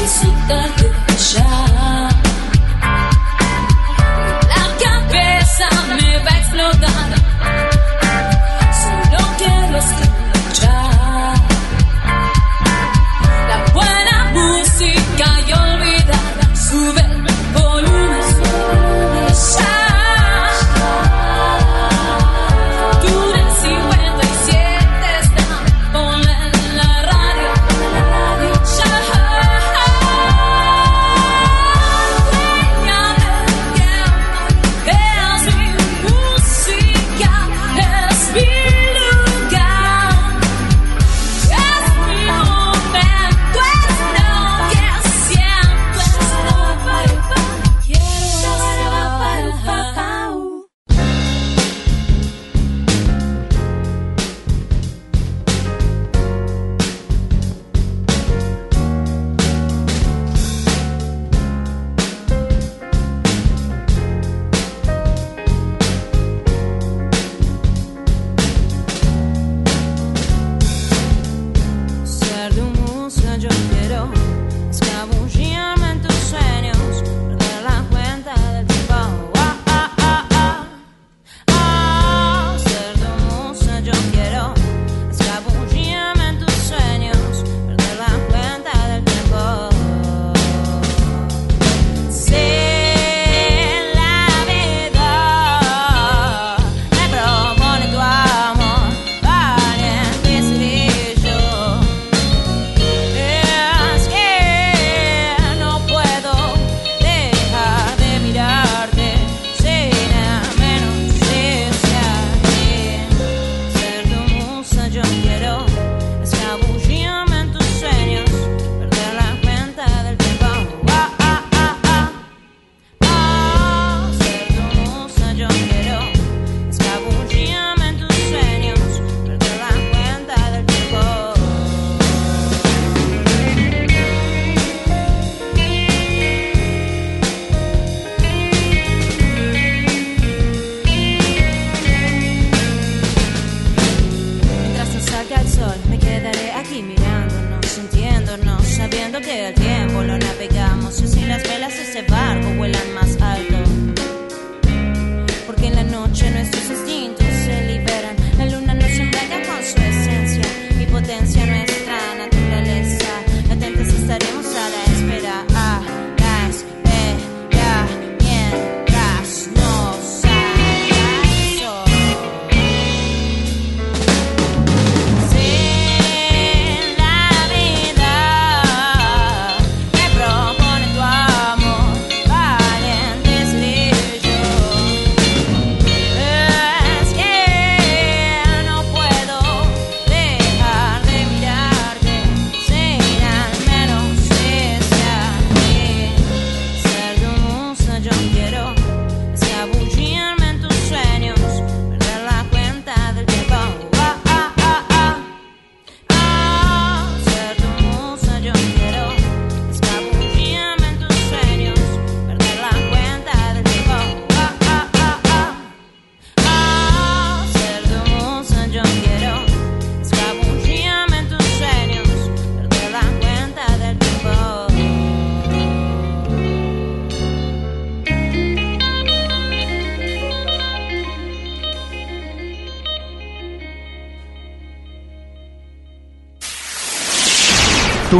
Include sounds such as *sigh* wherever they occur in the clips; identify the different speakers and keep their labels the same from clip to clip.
Speaker 1: explodar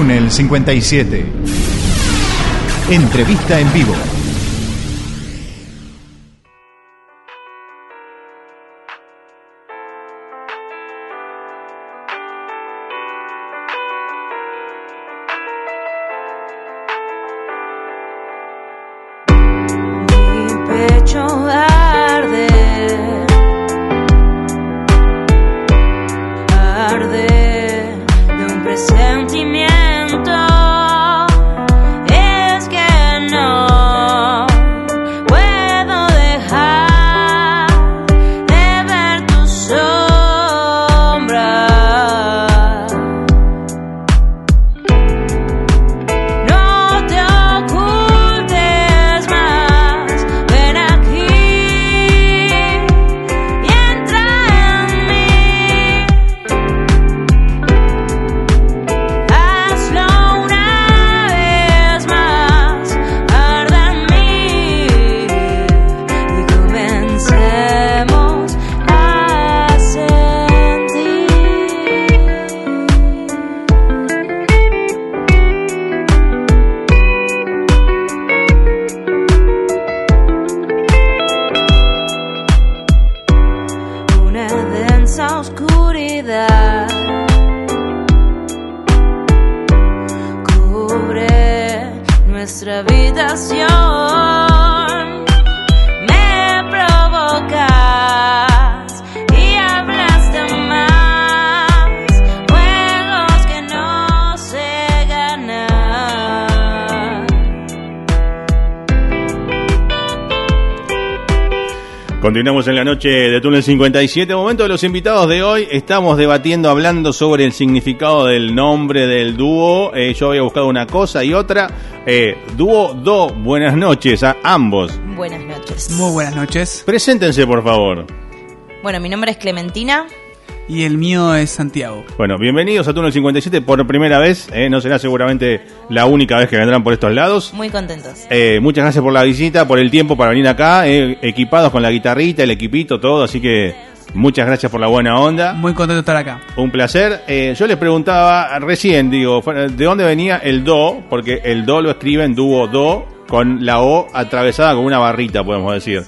Speaker 1: Túnel 57. Entrevista en vivo.
Speaker 2: Continuamos en la noche de Túnel 57. Momento de los invitados de hoy. Estamos debatiendo, hablando sobre el significado del nombre del dúo. Eh, yo había buscado una cosa y otra. Eh, dúo Do, buenas noches a ambos.
Speaker 1: Buenas noches.
Speaker 3: Muy buenas noches.
Speaker 2: Preséntense, por favor.
Speaker 1: Bueno, mi nombre es Clementina.
Speaker 3: Y el mío es Santiago.
Speaker 2: Bueno, bienvenidos a Túnel 57 por primera vez. eh, no será seguramente la única vez que vendrán por estos lados.
Speaker 1: Muy contentos.
Speaker 2: Eh, muchas gracias por la visita, por el tiempo para venir acá, eh, equipados con la guitarrita, el equipito, todo. Así que muchas gracias por la buena onda.
Speaker 3: Muy contento de estar acá.
Speaker 2: Un placer. Eh, yo les preguntaba recién, digo, ¿de dónde venía el do? Porque el do lo escriben dúo do con la O atravesada con una barrita, podemos decir.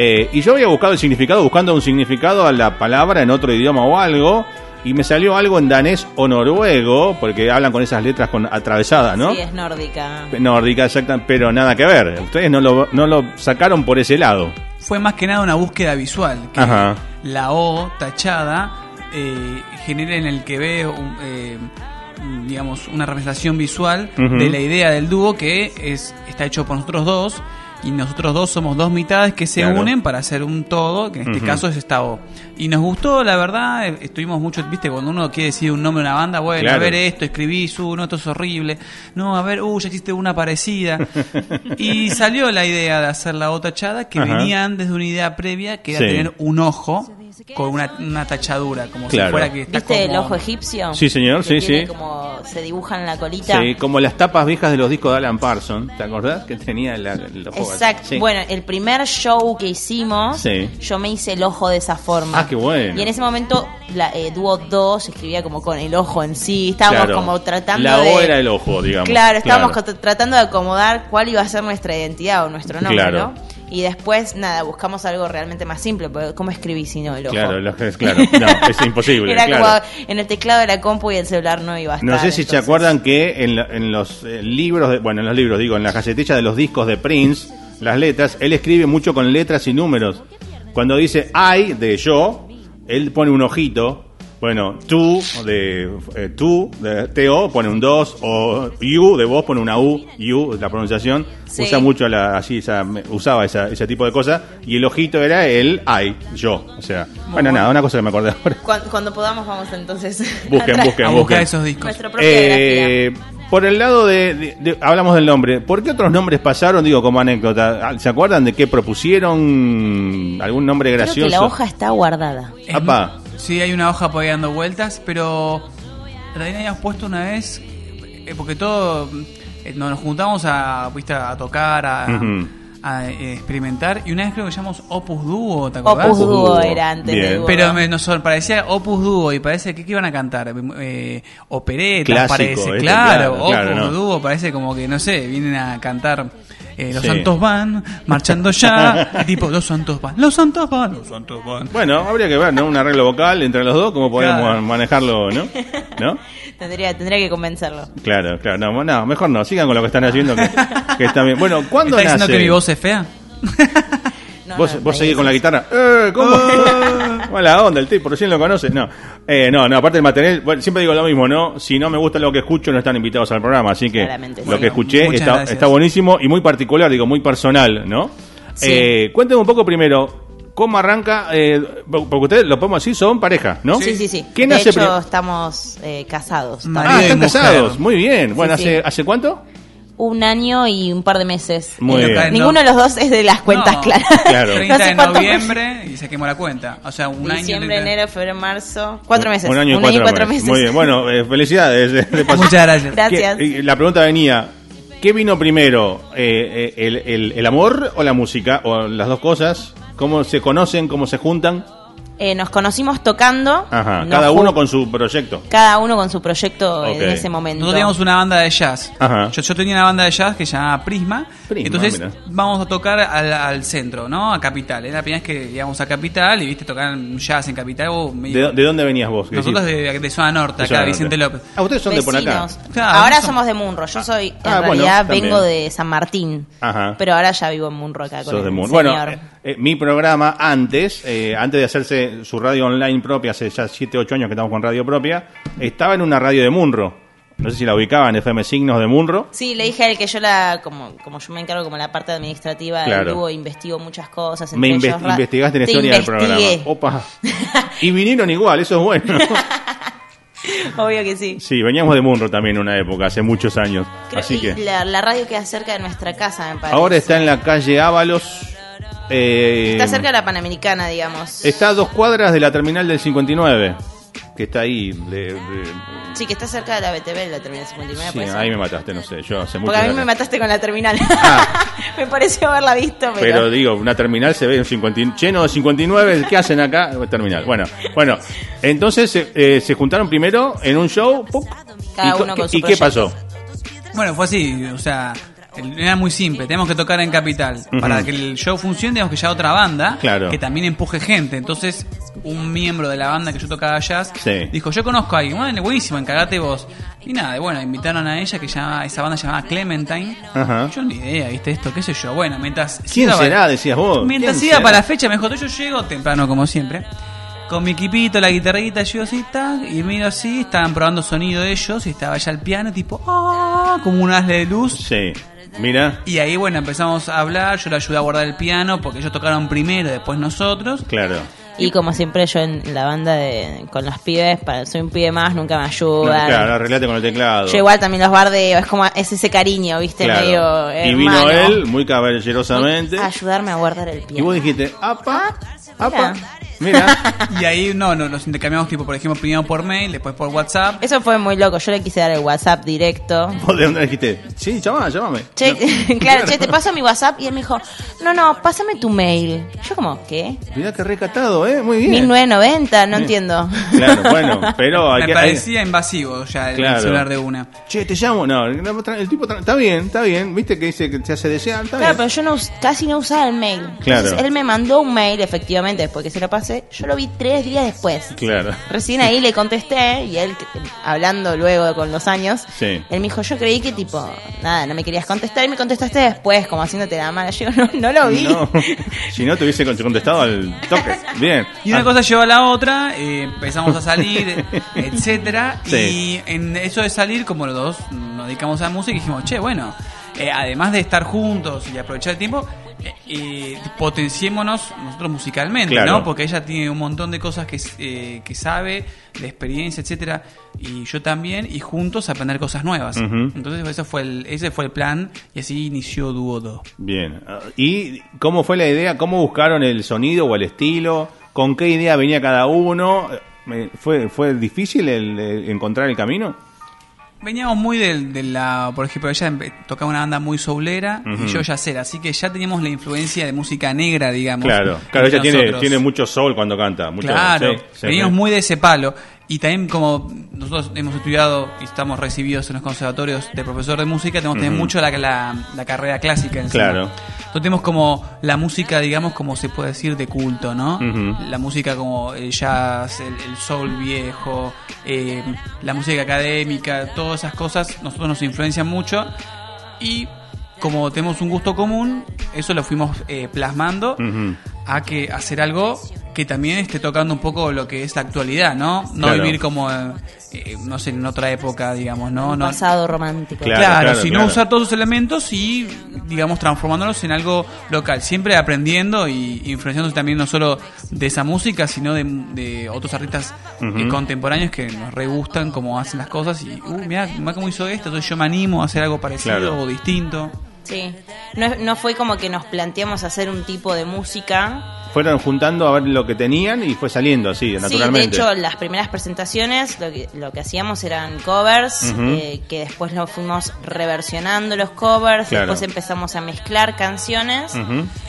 Speaker 2: Eh, y yo había buscado el significado, buscando un significado a la palabra en otro idioma o algo, y me salió algo en danés o noruego, porque hablan con esas letras con atravesadas, ¿no?
Speaker 1: Sí, es nórdica.
Speaker 2: Nórdica, exacta, pero nada que ver. Ustedes no lo, no lo sacaron por ese lado.
Speaker 3: Fue más que nada una búsqueda visual. Que
Speaker 2: Ajá.
Speaker 3: la O tachada eh, genera en el que ve, un, eh, digamos, una representación visual de la idea del dúo que es está hecho por nosotros dos. Y nosotros dos somos dos mitades que se
Speaker 2: Claro.
Speaker 3: unen para hacer un todo, que en este caso es esta O. Y nos gustó, la verdad, eh, estuvimos mucho, viste, cuando uno quiere decir un nombre de una banda, bueno,
Speaker 2: Claro.
Speaker 3: a ver esto, escribís, uh, no, esto es horrible. No, a ver, uh, ya existe una parecida. *laughs* y salió la idea de hacer la O tachada, que
Speaker 2: Ajá.
Speaker 3: venía antes de una idea previa, que era
Speaker 2: Sí.
Speaker 3: tener un ojo con una, una tachadura, como
Speaker 2: Claro.
Speaker 3: si fuera que está
Speaker 1: ¿Viste el ojo egipcio?
Speaker 2: Sí, señor,
Speaker 1: Que
Speaker 2: sí,
Speaker 1: tiene
Speaker 2: sí.
Speaker 1: como se dibuja en la colita.
Speaker 2: Sí, como las tapas viejas de los discos de Alan Parsons, ¿te acordás? Que tenía la, el ojo.
Speaker 1: Exacto.
Speaker 2: Sí.
Speaker 1: Bueno, el primer show que hicimos,
Speaker 2: Sí.
Speaker 1: yo me hice el ojo de esa forma.
Speaker 2: Ah, qué bueno.
Speaker 1: Y en ese momento, la eh, Dúo 2 se escribía como con el ojo en sí. Estábamos
Speaker 2: Claro.
Speaker 1: como tratando
Speaker 2: La
Speaker 1: de.
Speaker 2: O era el ojo, digamos.
Speaker 1: Claro, estábamos
Speaker 2: Claro.
Speaker 1: tratando de acomodar cuál iba a ser nuestra identidad o nuestro nombre,
Speaker 2: Claro.
Speaker 1: ¿no? Y después, nada, buscamos algo realmente más simple, porque ¿cómo escribí si no el ojo?
Speaker 2: Claro, lo- es- claro, no, es imposible. *laughs*
Speaker 1: Era
Speaker 2: claro.
Speaker 1: como en el teclado de la compu y el celular no iba a estar.
Speaker 2: No sé si se
Speaker 1: entonces-
Speaker 2: acuerdan que en, en los eh, libros, de- bueno, en los libros, digo, en la casetilla de los discos de Prince, las letras, él escribe mucho con letras y números. Cuando dice I de yo, él pone un ojito. Bueno, tú de eh, tú de TO pone un 2 o you de vos pone una U, you la pronunciación.
Speaker 1: Sí.
Speaker 2: Usa mucho la así esa, usaba esa, ese tipo de cosas y el ojito era el I, yo, o sea, bueno, nada, una cosa que me acordé ahora.
Speaker 1: Cuando, cuando podamos vamos entonces. *laughs*
Speaker 2: Busquen, busquen, busquen.
Speaker 3: esos discos.
Speaker 2: Eh, por el lado de, de- de- Hablamos del nombre. ¿Por qué otros nombres pasaron? Digo, como anécdota. ¿Se acuerdan de qué propusieron? ¿Algún nombre
Speaker 1: Creo
Speaker 2: gracioso?
Speaker 1: que la hoja está guardada.
Speaker 3: Es
Speaker 2: Apa.
Speaker 3: Sí, hay una hoja por ahí dando vueltas, pero también habíamos puesto una vez, eh, porque todo, eh, nos juntamos a, ¿viste? a tocar, a, a, eh, experimentar, y una vez creo que llamamos Opus Duo, ¿te acordás?
Speaker 1: Opus Duo era antes
Speaker 2: Bien.
Speaker 1: de Duo.
Speaker 3: Pero me, nos parecía Opus Duo y parece que ¿qué iban a cantar? Eh, operetas,
Speaker 2: Clásico,
Speaker 3: parece.
Speaker 2: este,
Speaker 3: claro,
Speaker 2: claro, claro,
Speaker 3: Opus
Speaker 2: ¿no?
Speaker 3: Duo parece como que, no sé, vienen a cantar eh, Los
Speaker 2: Sí.
Speaker 3: Santos van, marchando ya. y *laughs* tipo, Los Santos van, Los Santos van, Los Santos van.
Speaker 2: Bueno, habría que ver, ¿no? Un arreglo vocal entre los dos, cómo podemos
Speaker 3: Claro.
Speaker 2: manejarlo, ¿no? *laughs* ¿No?
Speaker 1: Tendría, tendría que convencerlo.
Speaker 2: Claro, claro. No, no, mejor no. Sigan con lo que están haciendo, que, que está bien. Bueno, ¿cuándo
Speaker 3: ¿Estás
Speaker 2: nace?
Speaker 3: diciendo que mi voz es fea? *laughs*
Speaker 1: No,
Speaker 2: ¿Vos,
Speaker 1: no,
Speaker 2: vos seguís con la guitarra? ¡Eh! ¿Cómo? *laughs* Mala onda, el tipo, recién lo conoces. No, eh, no, no, aparte del material, bueno, siempre digo lo mismo, ¿no? Si no me gusta lo que escucho, no están invitados al programa. Así que
Speaker 1: Claramente,
Speaker 2: lo
Speaker 1: sí.
Speaker 2: que escuché
Speaker 3: Muchas
Speaker 2: está,
Speaker 3: gracias.
Speaker 2: está buenísimo y muy particular, digo, muy personal, ¿no?
Speaker 1: Sí.
Speaker 2: Eh, cuéntenme un poco primero, ¿cómo arranca? Eh, porque ustedes, lo podemos decir, son pareja, ¿no?
Speaker 1: Sí, sí, sí.
Speaker 2: ¿Quién
Speaker 1: de hecho, estamos eh, casados.
Speaker 2: Ah,
Speaker 3: y
Speaker 2: están
Speaker 3: mujer.
Speaker 2: casados, muy bien. Bueno,
Speaker 1: Sí,
Speaker 2: ¿hace,
Speaker 1: sí.
Speaker 2: ¿hace cuánto?
Speaker 1: Un año y un par de meses.
Speaker 2: Muy
Speaker 1: Eh,
Speaker 2: bien.
Speaker 1: Ninguno de los dos es de las cuentas
Speaker 3: No,
Speaker 1: claras.
Speaker 2: Claro.
Speaker 3: 30
Speaker 1: No sé
Speaker 3: de noviembre y saquemos la cuenta. O sea, un año.
Speaker 1: Diciembre,
Speaker 3: 30.
Speaker 1: enero, febrero, marzo. Cuatro meses.
Speaker 2: Un año y cuatro, meses. Muy bien, bueno, eh, felicidades. de- de paso.
Speaker 3: Muchas gracias.
Speaker 1: Gracias.
Speaker 2: ¿Qué- y la pregunta venía, ¿qué vino primero? Eh, eh, el, el- el amor o la música? ¿O las dos cosas? ¿Cómo se conocen? ¿Cómo se juntan?
Speaker 1: Eh, nos conocimos tocando.
Speaker 2: Ajá,
Speaker 1: nos
Speaker 2: cada uno con su proyecto.
Speaker 1: cada uno con su proyecto en ese momento.
Speaker 3: Nosotros teníamos una banda de jazz.
Speaker 2: Ajá.
Speaker 3: Yo, yo tenía una banda de jazz que se llamaba Prisma.
Speaker 2: Prisma,
Speaker 3: Entonces
Speaker 2: mira.
Speaker 3: vamos a tocar al, al centro, ¿no? A Capital. Era la primera vez que íbamos a Capital y viste tocar jazz en Capital. oh,
Speaker 2: ¿De, de dónde venías vos?
Speaker 3: Nosotros de, de zona norte,
Speaker 2: De
Speaker 3: acá,
Speaker 2: zona
Speaker 3: Vicente. López.
Speaker 2: Ah, ustedes son de por acá.
Speaker 3: Claro,
Speaker 1: ahora somos de Munro. Yo soy, en
Speaker 2: Ah, bueno,
Speaker 1: realidad, vengo de San Martín.
Speaker 2: Ajá.
Speaker 1: Pero ahora ya vivo en Munro acá con
Speaker 2: de
Speaker 1: el
Speaker 2: Moon. Bueno,
Speaker 1: señor.
Speaker 2: Eh, mi programa antes, eh, antes de hacerse su radio online propia, hace ya 7, 8 años que estamos con radio propia, estaba en una radio de Munro. No sé si la ubicaban, FM Signos de Munro.
Speaker 1: Sí, le dije a él que yo la, como, como yo me encargo como la parte administrativa,
Speaker 2: Claro.
Speaker 1: del dúo, investigo muchas cosas.
Speaker 2: Me inves-
Speaker 1: ellos
Speaker 2: investigaste la
Speaker 1: Te
Speaker 2: historia del programa. Opa. *laughs* Y vinieron igual, eso es bueno. *laughs*
Speaker 1: Obvio que sí.
Speaker 2: Sí, veníamos de Munro también en una época, hace muchos años.
Speaker 1: Creo-
Speaker 2: Así que
Speaker 1: la, la radio queda cerca de nuestra casa, me parece.
Speaker 2: ahora está en la calle Ábalos. Eh,
Speaker 1: Está cerca de la Panamericana, digamos.
Speaker 2: Está a dos cuadras de la terminal del 59, que está ahí. de- de-
Speaker 1: Sí, que está cerca de la BTV, la terminal 59.
Speaker 2: sí, ahí me mataste, no sé, yo hace mucho
Speaker 1: Porque a mí me mataste con la terminal. *laughs* me pareció haberla visto, pero...
Speaker 2: Ah. Pero digo, una terminal se ve en 50, y- lleno de 59, ¿qué hacen acá? Terminal. Bueno, bueno, entonces eh, se juntaron primero en un show.
Speaker 1: Cada
Speaker 2: ¿Y,
Speaker 1: uno con
Speaker 2: qué-
Speaker 1: su
Speaker 2: ¿Y qué pasó?
Speaker 3: Bueno, fue así, o sea, era muy simple, tenemos que tocar en Capital. Para que el show funcione tenemos que llevar otra banda
Speaker 2: Claro.
Speaker 3: que también empuje gente. Entonces, un miembro de la banda que yo tocaba jazz
Speaker 2: Sí.
Speaker 3: dijo, yo conozco a alguien, bueno, buenísimo, encargate vos. Y nada, y bueno, invitaron a ella, que llama, esa banda se llamaba Clementine.
Speaker 2: Ajá.
Speaker 3: Yo ni idea, ¿viste esto? ¿Qué sé yo? Bueno, mientras...
Speaker 2: ¿Quién
Speaker 3: iba-
Speaker 2: será? Decías vos.
Speaker 3: Mientras
Speaker 2: ¿Quién
Speaker 3: iba para la fecha, me dijo, yo llego temprano como siempre. Con mi equipito, la guitarrita, yo así, tac, y miro así, estaban probando sonido ellos, y estaba ya el piano, tipo, ah, como un asle de luz.
Speaker 2: Sí, mira,
Speaker 3: Y ahí, bueno, empezamos a hablar, yo le ayudé a guardar el piano, porque ellos tocaron primero, después nosotros.
Speaker 2: claro.
Speaker 1: Y como siempre yo en la banda de con los pibes, para soy un pibe más, nunca me
Speaker 2: No,
Speaker 1: ayudan.
Speaker 2: claro, arreglate con el teclado.
Speaker 1: Yo igual también los bardeo, es como es ese cariño, ¿viste?
Speaker 2: Claro.
Speaker 1: Medio
Speaker 2: y vino
Speaker 1: hermano.
Speaker 2: él muy caballerosamente.
Speaker 1: A ayudarme a guardar el
Speaker 2: Y
Speaker 1: pie.
Speaker 2: vos dijiste, apa,
Speaker 1: Ah,
Speaker 2: apa,
Speaker 1: mira.
Speaker 2: Mira.
Speaker 3: Y ahí, no, no, nos intercambiamos, tipo, por ejemplo, primero por mail, después por WhatsApp.
Speaker 1: Eso fue muy loco, yo le quise dar el WhatsApp directo.
Speaker 2: ¿Vos de dónde dijiste? Sí, llamame, llámame.
Speaker 1: Che,
Speaker 2: No. *laughs*
Speaker 1: claro, che, te paso mi WhatsApp y él me dijo, no, no, pásame tu mail. Yo como, ¿qué?
Speaker 2: Mirá que recatado, ¿eh? Muy bien.
Speaker 1: 1990, no
Speaker 2: Bien.
Speaker 1: entiendo.
Speaker 2: Claro, bueno, *laughs* pero hay
Speaker 3: Me
Speaker 2: que...
Speaker 3: parecía invasivo ya el
Speaker 2: Claro.
Speaker 3: celular de una.
Speaker 2: Che, te llamo. No, el tipo está bien, está bien. ¿Viste que dice que se hace desear? Está
Speaker 1: Claro,
Speaker 2: bien.
Speaker 1: pero yo no, casi no usaba el mail.
Speaker 2: Claro.
Speaker 1: Entonces él me mandó un mail, efectivamente, después que se lo pasé. Yo lo vi tres días después.
Speaker 2: Claro.
Speaker 1: Recién ahí le contesté y él, hablando luego con los años,
Speaker 2: Sí.
Speaker 1: él me dijo, yo creí que tipo, nada, no me querías contestar y me contestaste después, como haciéndote la mala. Yo no, no lo vi.
Speaker 2: No, *laughs* si no te hubiese con- contestado al toque. Bien.
Speaker 3: Y una
Speaker 2: Ah,
Speaker 3: cosa llevó a la otra, eh, empezamos a salir, *laughs* etcétera.
Speaker 2: Sí.
Speaker 3: Y en eso de salir, como los dos nos dedicamos a la música, dijimos, che, bueno, eh, además de estar juntos y aprovechar el tiempo, eh, potenciémonos nosotros musicalmente,
Speaker 2: Claro.
Speaker 3: ¿no? Porque ella tiene un montón de cosas que, eh, que sabe, de experiencia, etcétera, y yo también, y juntos aprender cosas nuevas. Entonces ese fue el, ese fue el plan, y así inició Dúo 2.
Speaker 2: Bien. Ah, ¿Y cómo fue la idea? ¿Cómo buscaron el sonido o el estilo? ¿Con qué idea venía cada uno? Eh, ¿Fue, fue difícil el, el encontrar el camino?
Speaker 3: Veníamos muy de, de la, por ejemplo, ella tocaba una banda muy soulera y yo yacera, así que ya teníamos la influencia de música negra, digamos.
Speaker 2: Claro, claro, ella tiene,
Speaker 3: nosotros.
Speaker 2: tiene mucho soul cuando canta. Mucho,
Speaker 3: Claro,
Speaker 2: sí,
Speaker 3: veníamos
Speaker 2: sí.
Speaker 3: muy de ese palo. Y también como nosotros hemos estudiado y estamos recibidos en los conservatorios de profesor de música, tenemos también
Speaker 2: Ujú.
Speaker 3: mucho la, la, la carrera clásica encima.
Speaker 2: Claro.
Speaker 3: Entonces tenemos como la música, digamos, como se puede decir, de culto, ¿no? La música como el jazz, el, el soul viejo, eh, la música académica, todas esas cosas, nosotros nos influencian mucho. Y como tenemos un gusto común, eso lo fuimos eh, plasmando a que hacer algo que también esté tocando un poco lo que es la actualidad, ¿no? No
Speaker 2: Claro.
Speaker 3: vivir como, eh, eh, no sé, en otra época, digamos, ¿no?
Speaker 1: Un
Speaker 3: no
Speaker 1: pasado romántico.
Speaker 2: Claro,
Speaker 3: Claro,
Speaker 2: claro,
Speaker 3: sino
Speaker 2: claro.
Speaker 3: usar todos los elementos y, digamos, transformándolos en algo local. Siempre aprendiendo y influenciándose también no solo de esa música, sino de, de otros artistas eh, contemporáneos que nos re gustan cómo hacen las cosas. Y, uh, mira, cómo hizo esto, entonces yo me animo a hacer algo parecido
Speaker 2: Claro.
Speaker 3: o distinto.
Speaker 1: Sí, no, no fue como que nos planteamos hacer un tipo de música,
Speaker 2: fueron juntando a ver lo que tenían y fue saliendo así,
Speaker 1: Sí, de
Speaker 2: naturalmente.
Speaker 1: hecho, las primeras presentaciones lo que, lo que hacíamos eran covers, eh, que después lo fuimos reversionando los covers,
Speaker 2: Claro.
Speaker 1: después empezamos a mezclar canciones,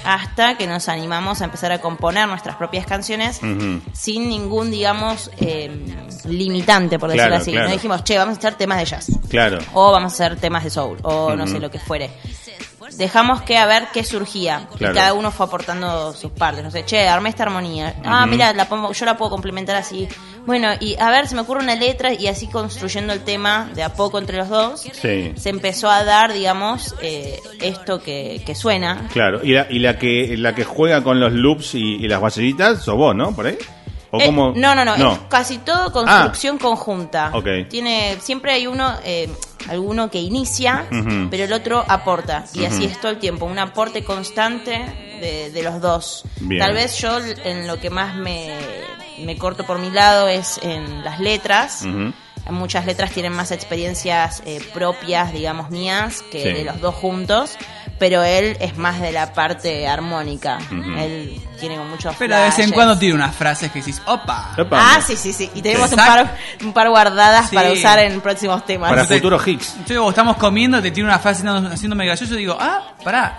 Speaker 1: hasta que nos animamos a empezar a componer nuestras propias canciones sin ningún, digamos, eh, limitante, por decirlo
Speaker 2: Claro,
Speaker 1: así.
Speaker 2: claro.
Speaker 1: No dijimos, che, vamos a hacer temas de jazz,
Speaker 2: Claro.
Speaker 1: o vamos a hacer temas de soul, o no sé lo que fuere. Dejamos que a ver qué surgía.
Speaker 2: Claro.
Speaker 1: Y cada uno fue aportando sus partes. No sé, che, armé esta armonía. Ah, mira, la pongo- yo la puedo complementar así. Bueno, y a ver, se me ocurre una letra y así construyendo el tema de a poco entre los dos.
Speaker 2: Sí.
Speaker 1: Se empezó a dar, digamos, eh, esto que, que suena.
Speaker 2: Claro, y la, y la que la que juega con los loops y, y las basellitas sos vos, ¿no? Por ahí. ¿O
Speaker 1: Eh,
Speaker 2: cómo?
Speaker 1: no, no, no, es casi todo construcción conjunta. Tiene, siempre hay uno, eh, alguno que inicia, pero el otro aporta. Y así es todo el tiempo, un aporte constante de, de los dos.
Speaker 2: Bien.
Speaker 1: Tal vez yo en lo que más me, me corto por mi lado es en las letras. Muchas letras tienen más experiencias eh, propias, digamos, mías, que
Speaker 2: Sí.
Speaker 1: de los dos juntos. Pero él es más de la parte armónica.
Speaker 2: Ujú.
Speaker 1: Él tiene muchos
Speaker 3: Pero de vez en cuando tiene unas frases que decís, opa.
Speaker 2: Opa.
Speaker 1: Ah, sí, sí, sí. Y tenemos un par, un par guardadas
Speaker 3: Sí.
Speaker 1: para usar en próximos temas.
Speaker 2: Para futuros hits.
Speaker 3: Entonces, vos estamos comiendo, te tiene una frase haciendo- haciéndome gracioso y digo, ah, pará.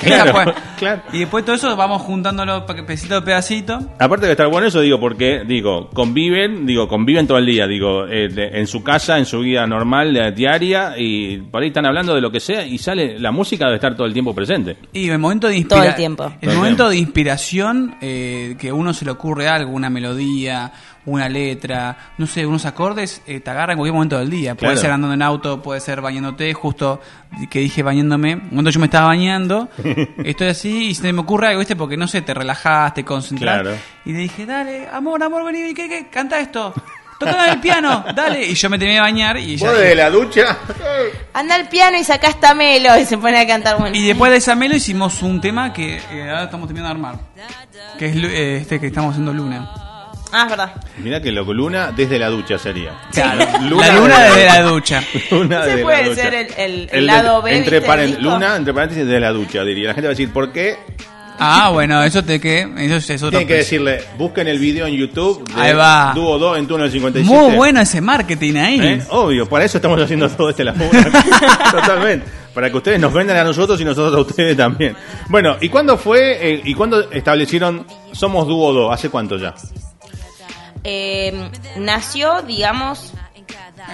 Speaker 2: Claro, claro.
Speaker 3: Y después todo eso vamos juntándolo pedacito a pedacito.
Speaker 2: Aparte de estar bueno eso, digo, porque, digo, conviven, digo, conviven todo el día, digo, eh, de- en su casa, en su vida normal, de- diaria, y por ahí están hablando de lo que sea, y sale, la música debe estar todo el tiempo presente.
Speaker 3: Y el momento de
Speaker 1: Todo
Speaker 3: inspiración.
Speaker 1: el tiempo.
Speaker 3: El
Speaker 2: Todo el
Speaker 3: momento
Speaker 2: tiempo.
Speaker 3: de inspiración, eh, que a uno se le ocurre algo, una melodía, una letra, no sé, unos acordes, eh, te agarra en cualquier momento del día. Puede
Speaker 2: Claro.
Speaker 3: ser andando en auto, puede ser bañándote, justo que dije bañándome. Cuando yo me estaba bañando, *laughs* estoy así y se me ocurre algo, ¿viste? Porque no sé, te relajás, te concentrás.
Speaker 2: Claro.
Speaker 3: Y le dije, dale, amor, amor, vení, ¿qué, qué? Canta esto. Toca el piano, dale. Y yo me terminé de bañar y ya.
Speaker 2: la ducha?
Speaker 1: Anda al piano y saca esta melo y se pone a cantar. Bueno,
Speaker 3: Y después de esa melo hicimos un tema que eh, ahora estamos terminando de armar. Que es eh, este que estamos haciendo Luna.
Speaker 1: Ah, es verdad.
Speaker 2: Mirá que lo luna desde la ducha sería.
Speaker 3: Claro, *laughs*
Speaker 2: Luna
Speaker 3: la luna
Speaker 2: de-
Speaker 3: desde la ducha. *laughs*
Speaker 2: Luna desde
Speaker 1: puede
Speaker 2: ducha.
Speaker 1: ser el- el- el
Speaker 2: de-
Speaker 1: lado B,
Speaker 2: Entre
Speaker 1: ¿viste, del
Speaker 2: paren- luna, entre paréntesis, de la ducha, diría. La gente va a decir, ¿por qué?
Speaker 3: Ah, bueno, eso te que eso es otro
Speaker 2: Tienen que decirle, busquen el video en YouTube de
Speaker 3: Ahí va.
Speaker 2: Dúo 2 en Túnel 57.
Speaker 3: Muy bueno ese marketing ahí.
Speaker 2: ¿Eh? Obvio, para eso estamos haciendo todo este laburo. *laughs* Totalmente. Para que ustedes nos vendan a nosotros y nosotros a ustedes también. Bueno, ¿y cuándo fue eh, y cuándo establecieron Somos Dúo 2? ¿Hace cuánto ya?
Speaker 1: Eh, nació, digamos,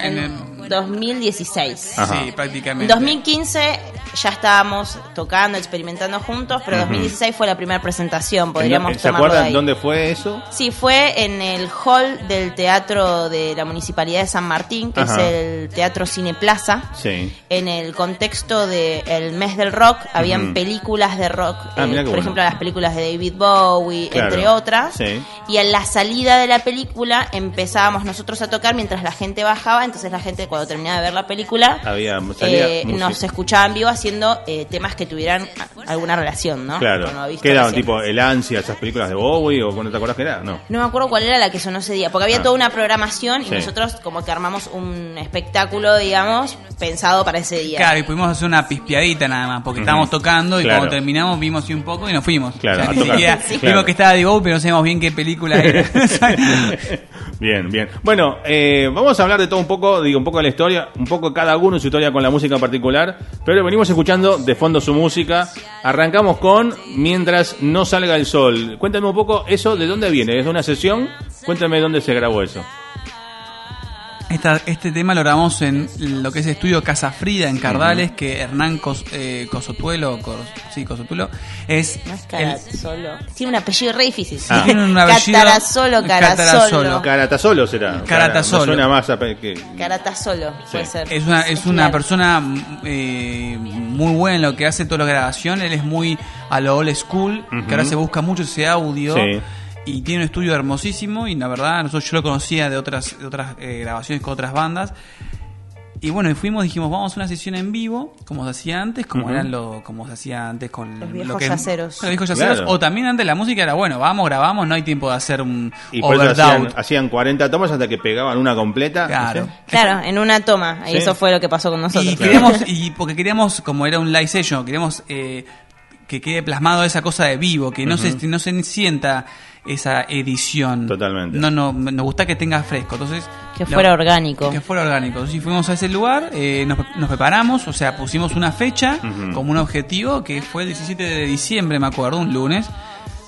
Speaker 3: En
Speaker 1: en 2016.
Speaker 2: Ajá.
Speaker 3: Sí,
Speaker 1: En
Speaker 3: prácticamente.
Speaker 1: 2015 ya estábamos tocando, experimentando juntos, pero 2016 fue la primera presentación, podríamos
Speaker 2: ¿Se
Speaker 1: de
Speaker 2: acuerdan
Speaker 1: ahí.
Speaker 2: dónde fue eso?
Speaker 1: Sí, fue en el hall del teatro de la Municipalidad de San Martín, que
Speaker 2: Ajá.
Speaker 1: es el Teatro Cine Plaza.
Speaker 2: Sí.
Speaker 1: En el contexto del mes del rock, habían películas de rock,
Speaker 2: Ah,
Speaker 1: eh, por
Speaker 2: bueno.
Speaker 1: ejemplo las películas de David Bowie,
Speaker 2: Claro.
Speaker 1: entre otras.
Speaker 2: Sí.
Speaker 1: Y en la salida de la película empezábamos nosotros a tocar mientras la gente bajaba, entonces la gente cuando terminaba de ver la película
Speaker 2: Había
Speaker 1: eh, nos escuchaba en vivo haciendo eh, temas que tuvieran alguna relación, ¿no?
Speaker 2: Claro. ¿Qué eran? Tipo El Ansia, esas películas de Bowie o cuando te acuerdas que era? No.
Speaker 1: No me acuerdo cuál era la que sonó ese día, porque había
Speaker 2: Ah.
Speaker 1: toda una programación y
Speaker 2: Sí.
Speaker 1: nosotros como que armamos un espectáculo, digamos, pensado para ese día.
Speaker 3: Claro, y pudimos hacer una pispeadita nada más, porque estábamos tocando y
Speaker 2: Claro.
Speaker 3: cuando terminamos vimos así un poco y nos fuimos.
Speaker 2: Claro,
Speaker 3: O sea,
Speaker 2: a
Speaker 3: ni
Speaker 2: tocar.
Speaker 3: siquiera
Speaker 2: Sí.
Speaker 3: vimos
Speaker 2: Claro.
Speaker 3: que estaba Divo, pero no sabíamos bien qué película era. *laughs* *laughs*
Speaker 2: bien, bien. Bueno, eh, vamos a hablar de todo un poco, digo, un poco de la historia, un poco cada uno su historia con la música en particular, pero venimos escuchando de fondo su música. Arrancamos con Mientras no salga el sol. Cuéntame un poco eso, ¿de dónde viene? ¿Es una sesión? Cuéntame dónde se grabó eso.
Speaker 3: Esta- este tema lo grabamos en lo que es estudio Casa Frida en Cardales, que Hernán Cos- eh, Cosotuelo, Cos- sí, Cosotuelo, es
Speaker 1: No es
Speaker 3: el-
Speaker 1: Carazolo. Tiene un apellido re difícil.
Speaker 2: Ah.
Speaker 3: Tiene un *laughs* apellido-
Speaker 1: Catarazolo, Carasolo.
Speaker 3: Catarazolo.
Speaker 2: Caratasolo será.
Speaker 3: Caratasolo.
Speaker 2: Me suena más a que...
Speaker 1: Caratasolo, puede
Speaker 2: Sí.
Speaker 1: ser.
Speaker 3: Es una, es una
Speaker 1: Claro.
Speaker 3: persona eh, muy buena en lo que hace toda la grabación. Él es muy a lo old school, que ahora se busca mucho ese audio.
Speaker 2: Sí.
Speaker 3: Y tiene un estudio hermosísimo. Y la verdad, nosotros yo lo conocía de otras, de otras eh, grabaciones con otras bandas. Y bueno, y fuimos, dijimos, vamos a una sesión en vivo, como se hacía antes, como eran lo, como se hacía antes con
Speaker 1: Los
Speaker 3: lo
Speaker 1: viejos
Speaker 3: que
Speaker 1: yaceros.
Speaker 3: Los viejos yaceros.
Speaker 2: Claro.
Speaker 3: O también antes la música era bueno, vamos, grabamos, no hay tiempo de hacer un
Speaker 2: Y por eso hacían, hacían 40 tomas hasta que pegaban una completa.
Speaker 3: Claro.
Speaker 2: ¿sí?
Speaker 1: Claro, en una toma. Y
Speaker 2: Sí.
Speaker 1: eso fue lo que pasó con nosotros.
Speaker 3: Y queríamos, y porque queríamos, como era un live session, queríamos eh, que quede plasmado esa cosa de vivo, que no, se, no se sienta esa edición.
Speaker 2: Totalmente.
Speaker 3: No, no, nos gusta que tenga fresco. Entonces,
Speaker 1: Que
Speaker 3: lo-
Speaker 1: fuera orgánico.
Speaker 3: Que fuera orgánico. Entonces fuimos a ese lugar, eh, nos, nos preparamos, o sea, pusimos una fecha como un objetivo que fue el 17 de diciembre, me acuerdo, un lunes.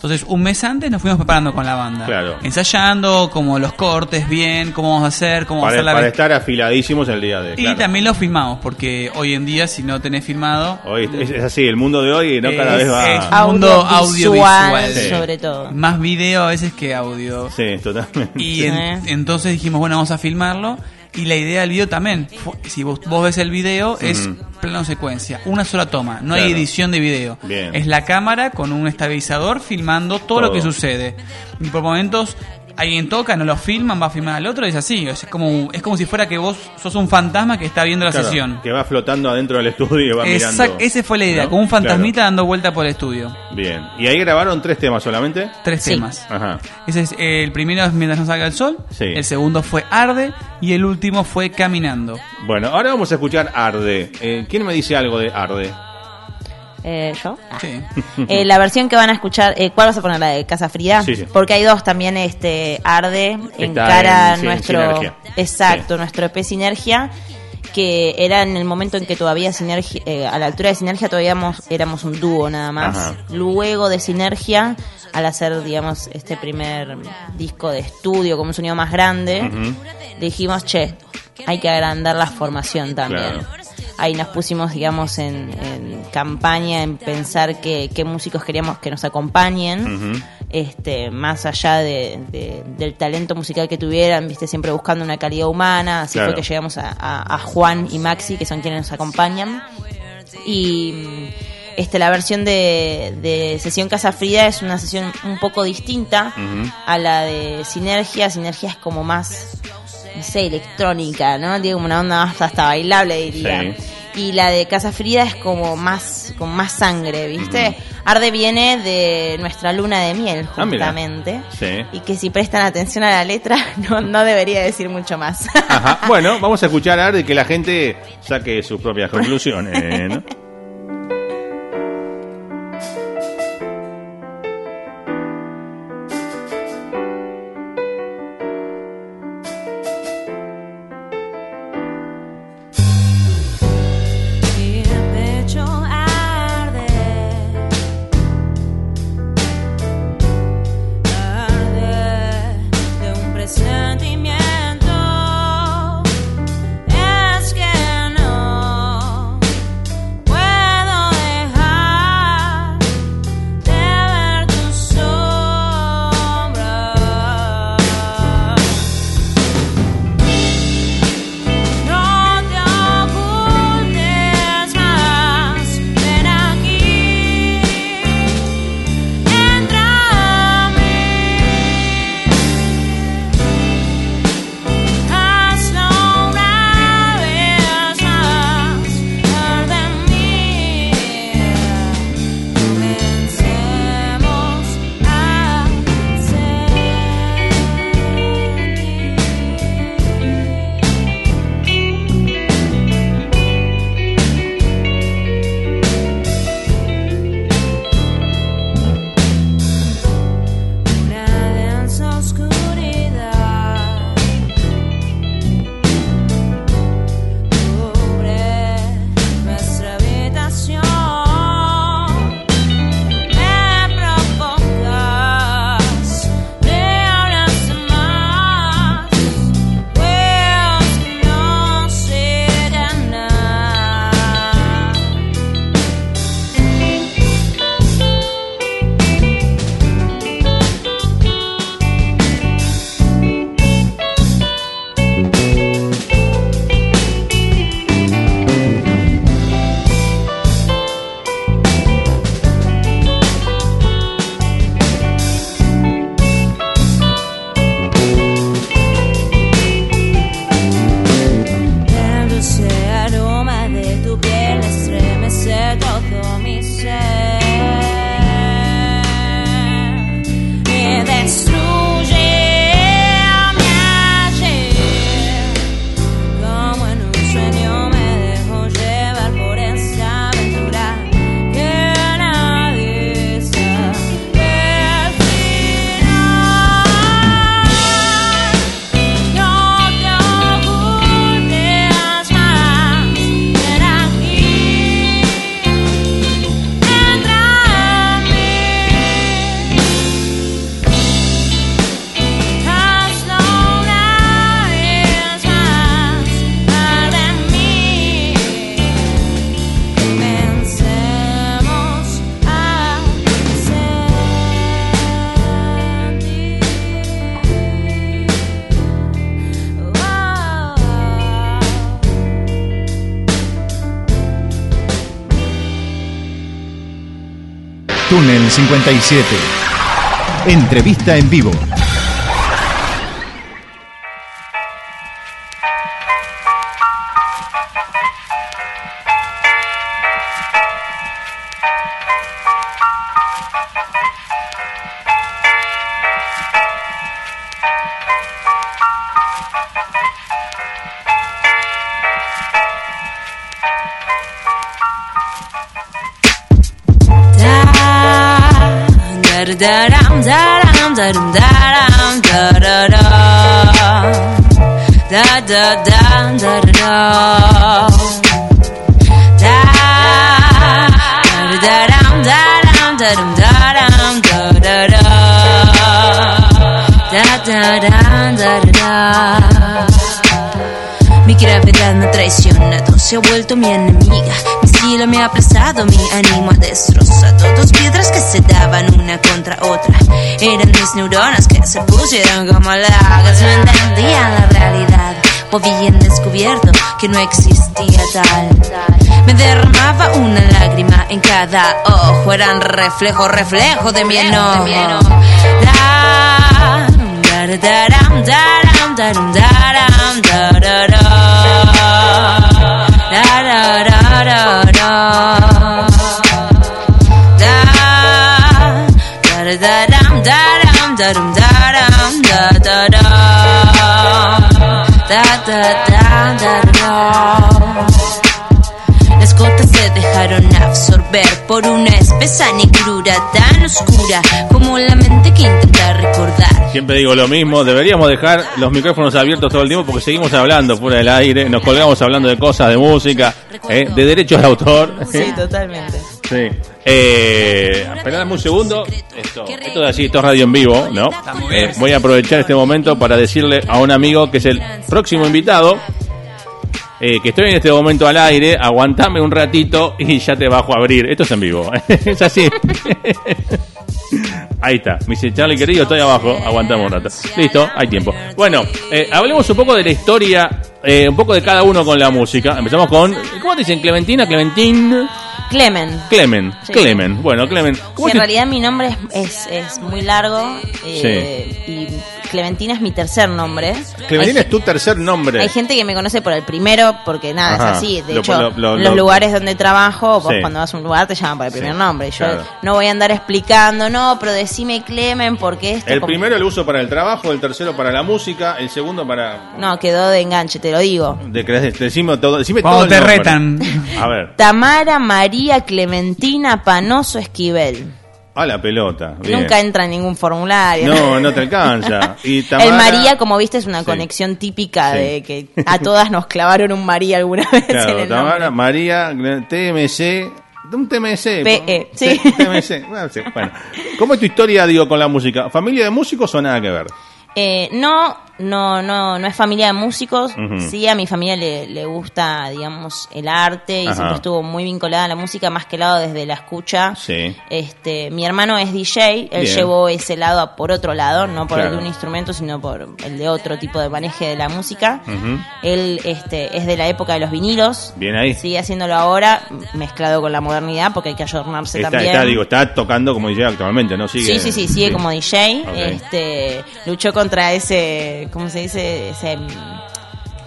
Speaker 3: Entonces, un mes antes nos fuimos preparando con la banda.
Speaker 2: Claro.
Speaker 3: Ensayando, como los cortes, bien, cómo vamos a hacer, cómo vamos a hacer la
Speaker 2: para estar afiladísimos el día de.
Speaker 3: Y
Speaker 2: claro.
Speaker 3: también lo filmamos, porque hoy en día, si no tenés filmado,
Speaker 2: Hoy es, es así, el mundo de hoy, ¿no? Cada vez va.
Speaker 3: es- mundo audiovisual.
Speaker 1: Sí. sobre todo.
Speaker 3: más video a veces que audio.
Speaker 2: Sí, totalmente.
Speaker 3: Y en- entonces dijimos, bueno, vamos a filmarlo. Y la idea del video también, si vos, vos ves el video, es
Speaker 2: Ujú.
Speaker 3: plano secuencia, una sola toma, no hay edición de video.
Speaker 2: Bien.
Speaker 3: Es la cámara con un estabilizador filmando todo,
Speaker 2: Todo.
Speaker 3: lo que sucede. Y por momentos alguien toca, no lo filman, va a filmar al otro, y es así. Es como, es como si fuera que vos sos un fantasma que está viendo la
Speaker 2: Claro,
Speaker 3: sesión.
Speaker 2: Que va flotando adentro del estudio y va
Speaker 3: Exact-
Speaker 2: mirando.
Speaker 3: ese fue la idea,
Speaker 2: ¿no?
Speaker 3: como un fantasmita
Speaker 2: Claro.
Speaker 3: dando vuelta por el estudio.
Speaker 2: Bien. ¿Y ahí grabaron tres temas solamente?
Speaker 3: Tres
Speaker 1: Sí.
Speaker 3: temas.
Speaker 2: Ajá.
Speaker 3: Ese es, eh, el primero es Mientras no salga el sol,
Speaker 2: Sí.
Speaker 3: el segundo fue Arde y el último fue Caminando.
Speaker 2: Bueno, ahora vamos a escuchar Arde. Eh, ¿Quién me dice algo de Arde?
Speaker 1: Eh, ¿Yo? Ah.
Speaker 3: Sí.
Speaker 1: Eh, la versión que van a escuchar, eh, ¿cuál vas a poner? ¿La de Casa Frida?
Speaker 2: Sí, sí.
Speaker 1: Porque hay dos también, este, Arde,
Speaker 2: Está
Speaker 1: encara
Speaker 2: en- sí, en
Speaker 1: nuestro... Exacto,
Speaker 2: Sí.
Speaker 1: nuestro EP Sinergia, que era en el momento en que todavía Sinergia, eh, a la altura de Sinergia todavía éramos, éramos un dúo nada más.
Speaker 2: Ajá.
Speaker 1: Luego de Sinergia, al hacer, digamos, este primer disco de estudio con un sonido más grande, dijimos, che, hay que agrandar la formación también.
Speaker 2: Claro.
Speaker 1: Ahí nos pusimos, digamos, en, en campaña, en pensar qué músicos queríamos que nos acompañen, este, más allá de, de- del talento musical que tuvieran, viste, siempre buscando una calidad humana, así
Speaker 2: Claro.
Speaker 1: fue que llegamos a, a- a Juan y Maxi, que son quienes nos acompañan. Y este, la versión de, de Sesión Casa Frida es una sesión un poco distinta a la de Sinergia. Sinergia es como más, no sé, electrónica, ¿no? Tiene como una onda más hasta bailable, diría.
Speaker 2: Sí.
Speaker 1: Y la de Casa Frida es como más, con más sangre, ¿viste? Arde viene de nuestra luna de miel,
Speaker 2: Ah,
Speaker 1: justamente.
Speaker 2: Sí.
Speaker 1: Y que si prestan atención a la letra, *laughs* no, no debería decir mucho más.
Speaker 2: Ajá. Bueno, vamos a escuchar Arde y que la gente saque sus propias conclusiones. ¿no? *laughs*
Speaker 4: 57. Entrevista en vivo.
Speaker 5: Da-da-da. Mi gravedad me ha traicionado, se ha vuelto mi enemiga. Mi estilo me ha aplastado, mi ánimo ha destrozado. Dos piedras que se daban una contra otra. Eran mis neuronas que se pusieron como lagas. No entendían la realidad. Bien descubierto que no existía tal. Me derramaba una lágrima en cada ojo. Eran reflejo, reflejo de mi enojo. Da, da, da, dam, da, dam, da, dam, da, dam, da, da, da. Da, da, da, da, da. Da, da, da, dam, da, dam, da, dam, da, dam, da, da, da. Da, da, da, da, da. Las gotas se dejaron absorber por una espesa negrura tan oscura como la mente que intenta recordar.
Speaker 2: Siempre digo lo mismo, deberíamos dejar los micrófonos abiertos todo el tiempo porque seguimos hablando fuera del aire, nos colgamos hablando de cosas, de música, eh, de derechos de autor.
Speaker 1: Sí, totalmente.
Speaker 2: Sí. Eh, esperadme un segundo. Esto, esto es así, esto es radio en vivo, ¿no? Eh, voy a aprovechar este momento para decirle a un amigo que es el próximo invitado. Eh, que estoy en este momento al aire, aguantame un ratito y ya te bajo a abrir. Esto es en vivo, *laughs* es así. *laughs* Ahí está, me dice Charlie querido, estoy abajo, aguantamos un rato. Listo, hay tiempo. Bueno, eh, hablemos un poco de la historia, eh, un poco de cada uno con la música. Empezamos con, ¿cómo te dicen? Clementina, Clementín,
Speaker 1: Clemen.
Speaker 2: Clemen,
Speaker 1: Sí.
Speaker 2: Clemen. Bueno, Clemen. ¿cómo
Speaker 1: Sí, en
Speaker 2: te-
Speaker 1: realidad mi nombre es, es, es muy largo eh, y Clementina es mi tercer nombre.
Speaker 2: Clementina
Speaker 1: hay,
Speaker 2: es tu tercer nombre.
Speaker 1: hay gente que me conoce por el primero porque nada,
Speaker 2: Ajá.
Speaker 1: es así. De
Speaker 2: Lo-
Speaker 1: hecho,
Speaker 2: lo- lo-
Speaker 1: en los
Speaker 2: lo-
Speaker 1: lugares donde trabajo, vos
Speaker 2: Sí.
Speaker 1: cuando vas a un lugar te llaman por el primer
Speaker 2: Sí,
Speaker 1: nombre. Y yo
Speaker 2: claro.
Speaker 1: no voy a andar explicando, no, pero decime Clemen porque esto...
Speaker 2: El
Speaker 1: como-
Speaker 2: primero lo uso para el trabajo, el tercero para la música, el segundo para...
Speaker 1: No, quedó de enganche, te lo digo.
Speaker 2: De, de- decime todo, decime
Speaker 3: Cuando
Speaker 2: todo
Speaker 3: te
Speaker 2: nombre.
Speaker 3: retan.
Speaker 2: A ver,
Speaker 1: Tamara María Clementina Panoso Esquivel.
Speaker 2: A la pelota. bien.
Speaker 1: Nunca entra en ningún formulario.
Speaker 2: No, no te alcanza. Y *laughs* Tamara-
Speaker 1: El María, como viste, es una
Speaker 2: Sí.
Speaker 1: conexión típica
Speaker 2: Sí.
Speaker 1: de que a todas nos clavaron un María alguna vez en
Speaker 2: Claro,
Speaker 1: el
Speaker 2: Tamara,
Speaker 1: nombre.
Speaker 2: María, TMC, un TMC.
Speaker 1: PE, sí.
Speaker 2: TMC, bueno. ¿Cómo es tu historia, digo, con la música? ¿Familia de músicos o nada que ver?
Speaker 1: Eh, no, no, no, no es familia de músicos. Sí, a mi familia le, le gusta, digamos, el arte y
Speaker 2: Ajá.
Speaker 1: siempre estuvo muy vinculada a la música, más que lado desde la escucha.
Speaker 2: Sí.
Speaker 1: Este, mi hermano es DJ, él
Speaker 2: Bien.
Speaker 1: llevó ese lado a- por otro lado, no por el
Speaker 2: Claro.
Speaker 1: de un instrumento, sino por el de otro tipo de maneje de la música. Él este, es de la época de los vinilos.
Speaker 2: Bien ahí.
Speaker 1: Sigue haciéndolo ahora, mezclado con la modernidad, porque hay que ayornarse
Speaker 2: Está,
Speaker 1: también.
Speaker 2: está, digo, está tocando como DJ actualmente, ¿no? Sigue,
Speaker 1: Sí, sí, sí, sigue como DJ. Este, luchó contra ese, ¿cómo se dice? Ese mm,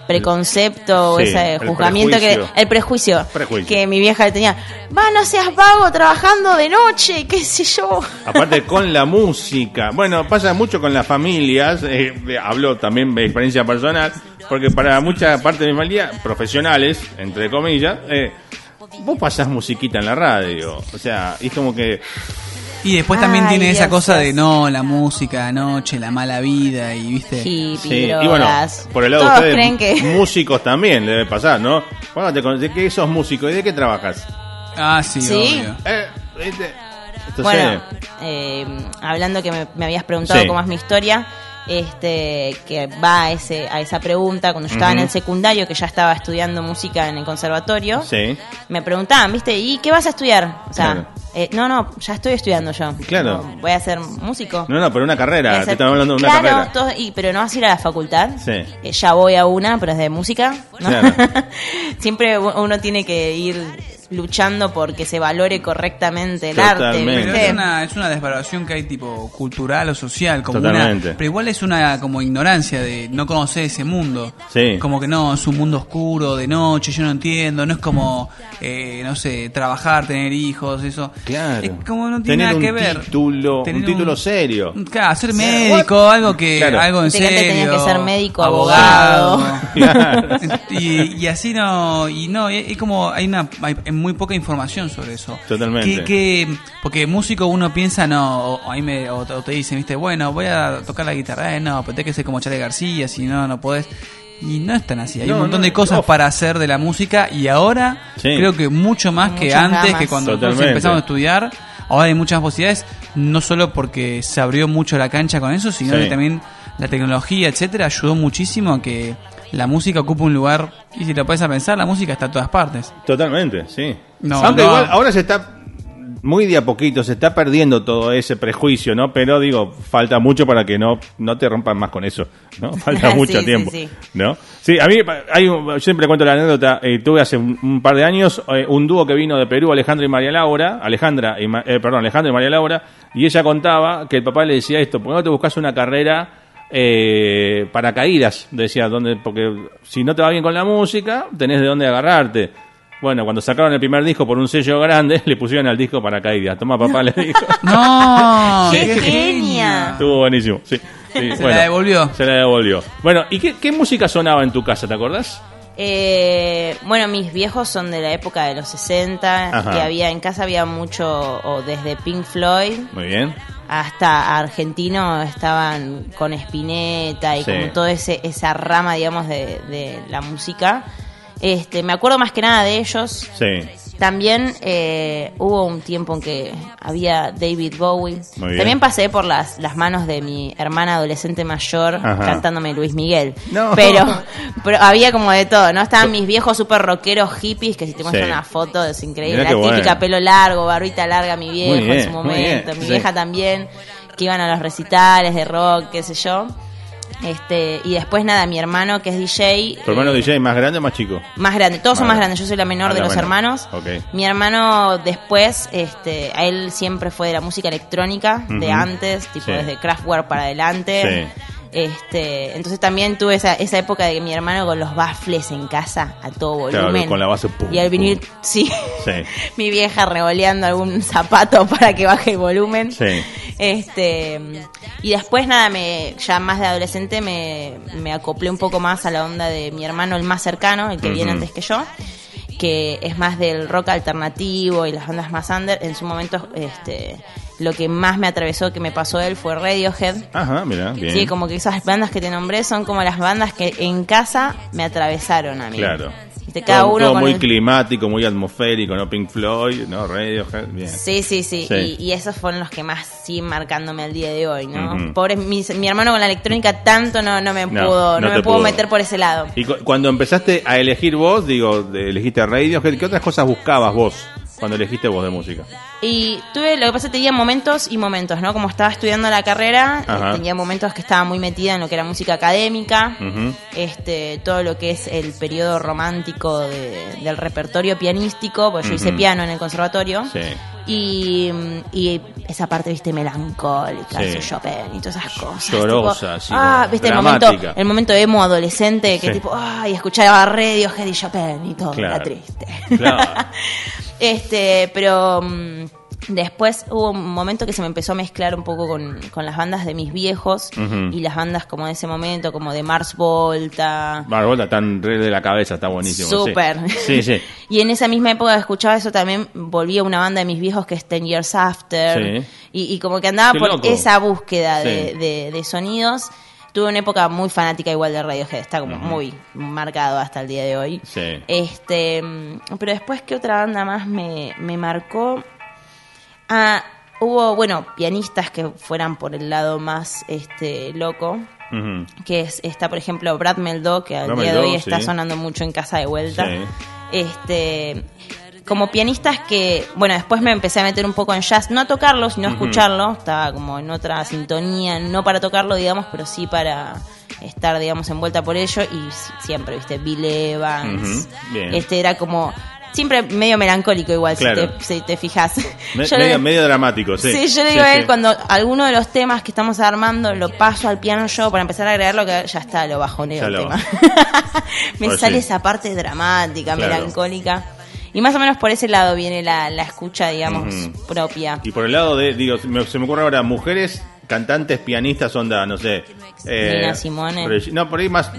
Speaker 1: preconcepto,
Speaker 2: Sí,
Speaker 1: ese juzgamiento
Speaker 2: prejuicio.
Speaker 1: que el prejuicio,
Speaker 2: Prejuicio.
Speaker 1: que mi vieja le tenía. Va, no seas vago trabajando de noche, qué sé yo.
Speaker 2: Aparte *laughs* con la música. Bueno, pasa mucho con las familias. eh, hablo también de experiencia personal. Porque para mucha parte de mi familia, profesionales, entre comillas, eh, vos pasás musiquita en la radio. O sea, es como que...
Speaker 3: Y después también
Speaker 1: Ay,
Speaker 3: tiene esa
Speaker 1: Dios,
Speaker 3: cosa de no, la música, noche, la mala vida y viste.
Speaker 1: Hippie,
Speaker 2: Sí, y bueno,
Speaker 1: drogas.
Speaker 2: por el lado de ustedes,
Speaker 1: creen que *laughs*
Speaker 2: músicos también le debe pasar, ¿no? Cuando te conoces, ¿de qué sos músico y de qué trabajas?
Speaker 3: Ah, sí,
Speaker 1: Sí.
Speaker 3: obvio.
Speaker 2: Eh, este, entonces,
Speaker 1: Bueno, eh, hablando que me, me habías preguntado
Speaker 2: Sí.
Speaker 1: cómo es mi historia, este que va a, ese, a esa pregunta, cuando yo estaba en el secundario, que ya estaba estudiando música en el conservatorio,
Speaker 2: sí,
Speaker 1: me preguntaban, ¿viste? ¿Y qué vas a estudiar? O sea,
Speaker 2: Claro.
Speaker 1: eh, no, no, ya estoy estudiando yo.
Speaker 2: Claro.
Speaker 1: No, voy a ser músico.
Speaker 2: no, no, pero una carrera,
Speaker 1: ser-
Speaker 2: te estamos hablando de una
Speaker 1: claro,
Speaker 2: carrera.
Speaker 1: todo- y, pero no vas a ir a la facultad.
Speaker 2: Sí.
Speaker 1: Eh, ya voy a una, pero es de música. ¿no?
Speaker 2: Claro. *laughs*
Speaker 1: Siempre uno tiene que ir luchando porque se valore correctamente el
Speaker 2: Totalmente.
Speaker 1: arte.
Speaker 3: Es una, es una desvaloración que hay tipo cultural o social, como
Speaker 2: Totalmente.
Speaker 3: una, pero igual es una como ignorancia de no conocer ese mundo.
Speaker 2: Sí.
Speaker 3: Como que no, es un mundo oscuro, de noche, yo no entiendo, no es como, eh, no sé, trabajar, tener hijos, eso.
Speaker 2: Claro.
Speaker 3: Es como no tiene
Speaker 2: Tener
Speaker 3: nada
Speaker 2: un
Speaker 3: que ver.
Speaker 2: título, un
Speaker 3: Tener
Speaker 2: título serio.
Speaker 3: Claro, ser médico, algo que,
Speaker 2: Claro.
Speaker 3: algo en
Speaker 1: que antes
Speaker 3: serio.
Speaker 1: tenías que ser médico, abogado. *laughs*
Speaker 2: Claro.
Speaker 3: y, y así no y no es como hay una hay muy poca información sobre eso
Speaker 2: Totalmente.
Speaker 3: que, que- porque músico uno piensa no o, ahí me, o, te- o te dicen viste bueno voy a tocar la guitarra eh, no pero tenés que ser como Charlie García si no no podés y no es tan así hay
Speaker 2: No,
Speaker 3: un montón
Speaker 2: no,
Speaker 3: de cosas
Speaker 2: off.
Speaker 3: para hacer de la música y ahora
Speaker 2: Sí.
Speaker 3: creo que mucho más que antes que cuando empezamos a estudiar ahora hay muchas posibilidades no solo porque se abrió mucho la cancha con eso sino
Speaker 2: Sí.
Speaker 3: que también la tecnología etcétera ayudó muchísimo a que la música ocupe un lugar y si te puedes a pensar la música está en todas partes
Speaker 2: Totalmente, sí.
Speaker 3: No,
Speaker 2: Aunque
Speaker 3: no.
Speaker 2: igual ahora se está muy de a poquito, se está perdiendo todo ese prejuicio, ¿no? Pero digo, falta mucho para que no, no te rompan más con eso, ¿no? *laughs* Falta
Speaker 1: Sí,
Speaker 2: mucho
Speaker 1: sí,
Speaker 2: tiempo,
Speaker 1: sí.
Speaker 2: ¿no? Sí, a mí hay un- yo siempre cuento la anécdota, eh, tuve hace un, un par de años eh, un dúo que vino de Perú, Alejandra y María Laura, Alejandra y, eh, perdón, Alejandra y María Laura, y ella contaba que el papá le decía esto, ¿por qué no te buscas una carrera eh, paracaídas, decía, donde, porque si no te va bien con la música, tenés de dónde agarrarte. Bueno, cuando sacaron el primer disco por un sello grande, *laughs* le pusieron al disco paracaídas. Toma, papá, le dijo. *laughs*
Speaker 3: no *laughs*
Speaker 1: ¡Qué genia!
Speaker 2: Estuvo buenísimo, sí. sí,
Speaker 3: Se la devolvió.
Speaker 2: Se la devolvió. Bueno, ¿y qué, qué música sonaba en tu casa, te acordás?
Speaker 1: Eh, bueno, mis viejos son de la época de los 60,
Speaker 2: Ajá.
Speaker 1: que había en casa había mucho, o desde Pink Floyd
Speaker 2: Muy bien.
Speaker 1: Hasta argentino estaban con Spinetta y
Speaker 2: Sí.
Speaker 1: como toda ese, esa rama, digamos, de, de la música. Este, me acuerdo más que nada de ellos.
Speaker 2: Sí.
Speaker 1: También eh, hubo un tiempo en que había David Bowie. También pasé por las, las manos de mi hermana adolescente mayor
Speaker 2: Ajá.
Speaker 1: cantándome Luis Miguel.
Speaker 2: No.
Speaker 1: Pero, *laughs* pero había como de todo, ¿no? Estaban mis viejos super rockeros hippies, que si te muestran
Speaker 2: Sí.
Speaker 1: una foto es increíble.
Speaker 2: Mirá
Speaker 1: La típica
Speaker 2: bueno.
Speaker 1: pelo largo, barbita larga, mi viejo
Speaker 2: bien,
Speaker 1: en su momento. Mi
Speaker 2: sí.
Speaker 1: vieja también, que iban a los recitales de rock, qué sé yo. Este, y después nada, mi hermano que es DJ.
Speaker 2: ¿Tu hermano
Speaker 1: eh,
Speaker 2: DJ más grande o más chico?
Speaker 1: más grande, todos son
Speaker 2: Más
Speaker 1: más
Speaker 2: grande.
Speaker 1: grandes, yo soy la menor
Speaker 2: Ah,
Speaker 1: de
Speaker 2: la
Speaker 1: los
Speaker 2: menor.
Speaker 1: hermanos. Mi hermano después, este, a él siempre fue de la música electrónica, de antes, tipo
Speaker 2: Sí.
Speaker 1: desde Kraftwerk para adelante.
Speaker 2: Sí.
Speaker 1: Este, entonces también tuve esa, esa época de que mi hermano con los baffles en casa a todo
Speaker 2: Claro,
Speaker 1: volumen.
Speaker 2: con la base, pum,
Speaker 1: y al venir,
Speaker 2: pum.
Speaker 1: sí,
Speaker 2: Sí. *laughs*
Speaker 1: mi vieja revoleando algún zapato *laughs* para que baje el volumen.
Speaker 2: Sí.
Speaker 1: Este y después nada, me ya más de adolescente me, me acoplé un poco más a la onda de mi hermano el más cercano, el que viene antes que yo, que es más del rock alternativo y las bandas más under. En su momento, este lo que más me atravesó, que me pasó él, fue Radiohead.
Speaker 2: Ajá, mira, bien.
Speaker 1: Sí, como que esas bandas que te nombré son como las bandas que en casa me atravesaron a mí.
Speaker 2: Claro.
Speaker 1: Viste, cada
Speaker 2: Todo-
Speaker 1: uno
Speaker 2: todo muy
Speaker 1: el-
Speaker 2: climático, muy atmosférico, ¿no? Pink Floyd, ¿no? Radiohead, bien.
Speaker 1: Sí, sí, sí.
Speaker 2: Sí.
Speaker 1: Y, y esos fueron los que más siguen marcándome al día de hoy, ¿no?
Speaker 2: Ujú.
Speaker 1: Pobre, mi, mi hermano con la electrónica tanto no, no me
Speaker 2: No,
Speaker 1: pudo,
Speaker 2: no
Speaker 1: me pudo meter por ese lado.
Speaker 2: Y cu- cuando empezaste a elegir vos, digo, elegiste Radiohead, ¿qué otras cosas buscabas vos cuando elegiste vos de música?
Speaker 1: Y tuve, lo que pasa, tenía momentos y momentos, ¿no? Como estaba estudiando la carrera, eh,
Speaker 2: Ajá.
Speaker 1: tenía momentos que estaba muy metida en lo que era música académica, este, todo lo que es el periodo romántico de- del repertorio pianístico, porque yo hice piano en el conservatorio.
Speaker 2: Sí.
Speaker 1: Y, y esa parte, viste, melancólica,
Speaker 2: Sí.
Speaker 1: eso, Chopin y todas esas cosas.
Speaker 2: Llorosa,
Speaker 1: tipo,
Speaker 2: así,
Speaker 1: ah, viste, el momento, el momento emo adolescente que
Speaker 2: Sí.
Speaker 1: tipo, ay, escuchaba Radiohead y Chopin y todo,
Speaker 2: Claro.
Speaker 1: era triste.
Speaker 2: Claro. *laughs*
Speaker 1: este, pero mm, después hubo un momento que se me empezó a mezclar un poco con, con las bandas de mis viejos y las bandas como de ese momento, como de Mars Volta.
Speaker 2: Barbota tan re de la cabeza, está buenísimo.
Speaker 1: Súper.
Speaker 2: Sí, sí. *laughs*
Speaker 1: Y en esa misma época que escuchaba eso también volví a una banda de mis viejos que es Ten Years After.
Speaker 2: Sí.
Speaker 1: Y, y como que andaba
Speaker 2: Qué
Speaker 1: por
Speaker 2: loco.
Speaker 1: esa búsqueda de, de- de sonidos. Tuve una época muy fanática igual de Radiohead, está como muy marcado hasta el día de hoy.
Speaker 2: Sí.
Speaker 1: Este, pero después, ¿qué otra banda más me, me marcó? Ah, hubo, bueno, pianistas que fueran por el lado más este loco. Que es, está, por ejemplo, Brad Meldó, que al
Speaker 2: Brad
Speaker 1: día de hoy está
Speaker 2: sí.
Speaker 1: sonando mucho en casa de vuelta.
Speaker 2: Sí.
Speaker 1: Este, como pianistas que, bueno, después me empecé a meter un poco en jazz, no a tocarlo, sino a escucharlo, estaba como en otra sintonía, no para tocarlo, digamos, pero sí para estar, digamos, envuelta por ello y si- siempre, viste, Bill Evans, este era como siempre medio melancólico igual,
Speaker 2: Claro.
Speaker 1: si, te, si te fijas.
Speaker 2: Me- *laughs* medio, dramático, sí.
Speaker 1: Sí, yo le digo a él
Speaker 2: sí.
Speaker 1: cuando alguno de los temas que estamos armando lo paso al piano yo para empezar a agregarlo que ya está, lo bajoneo el tema. *laughs* Me
Speaker 2: Pues
Speaker 1: sale esa parte dramática,
Speaker 2: Claro.
Speaker 1: melancólica. Y más o menos por ese lado viene la, la escucha, digamos, propia.
Speaker 2: Y por el lado de, digo, me- se me ocurre ahora, mujeres, cantantes, pianistas, onda, no sé. eh,
Speaker 1: Nina Simone.
Speaker 2: Regi- no, por ahí más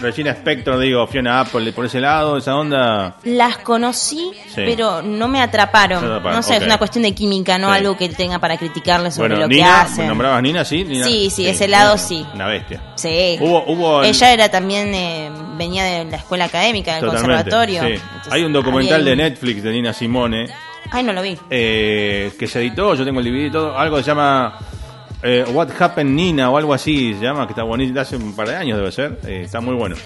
Speaker 2: Regina Spector, digo, Fiona Apple, por ese lado, esa onda.
Speaker 1: Las conocí,
Speaker 2: Sí.
Speaker 1: pero no me atraparon.
Speaker 2: No te atraparon,
Speaker 1: No sé, es una cuestión de química, no
Speaker 2: Sí.
Speaker 1: algo que tenga para criticarle sobre
Speaker 2: bueno,
Speaker 1: lo que hacen.
Speaker 2: ¿nombrabas Nina? Sí, Nina.
Speaker 1: Sí, sí, ese lado sí.
Speaker 2: Una bestia.
Speaker 1: Sí.
Speaker 2: Hubo, hubo el-
Speaker 1: Ella era también, eh, venía de la escuela académica, del
Speaker 2: Totalmente,
Speaker 1: conservatorio.
Speaker 2: sí.
Speaker 1: Entonces,
Speaker 2: Hay un documental de Netflix de Nina Simone
Speaker 1: Ay, no lo vi.
Speaker 2: eh, que se editó, yo tengo el DVD y todo, algo que se llama eh, What Happened Nina o algo así, se llama, que está bonito, hace un par de años debe ser, eh, está muy bueno.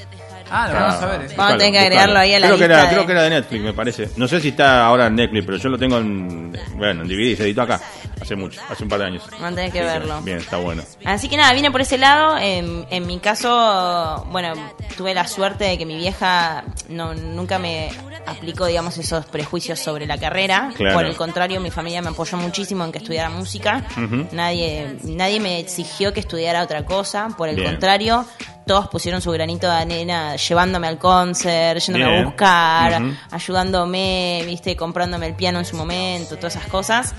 Speaker 3: Ah, lo vamos a ver.
Speaker 1: Vamos a tener que agregarlo ahí a la
Speaker 2: creo que era,
Speaker 1: de-
Speaker 2: Creo que era de Netflix, me parece. No sé si está ahora en Netflix, pero yo lo tengo en, bueno, en DVD, se editó acá, hace mucho, hace un par de años.
Speaker 1: Vamos a tener que
Speaker 2: Sí,
Speaker 1: verlo.
Speaker 2: Bien, está bueno.
Speaker 1: Así que nada, vine por ese lado. En, en mi caso, bueno, tuve la suerte de que mi vieja no, nunca me aplicó, digamos, esos prejuicios sobre la carrera.
Speaker 2: Claro.
Speaker 1: Por el contrario, mi familia me apoyó muchísimo en que estudiara música. Nadie nadie me exigió que estudiara otra cosa. Por el
Speaker 2: Bien.
Speaker 1: contrario, todos pusieron su granito de arena llevándome al concert, yéndome
Speaker 2: Bien.
Speaker 1: a buscar, ayudándome, viste, comprándome el piano en su momento, todas esas cosas.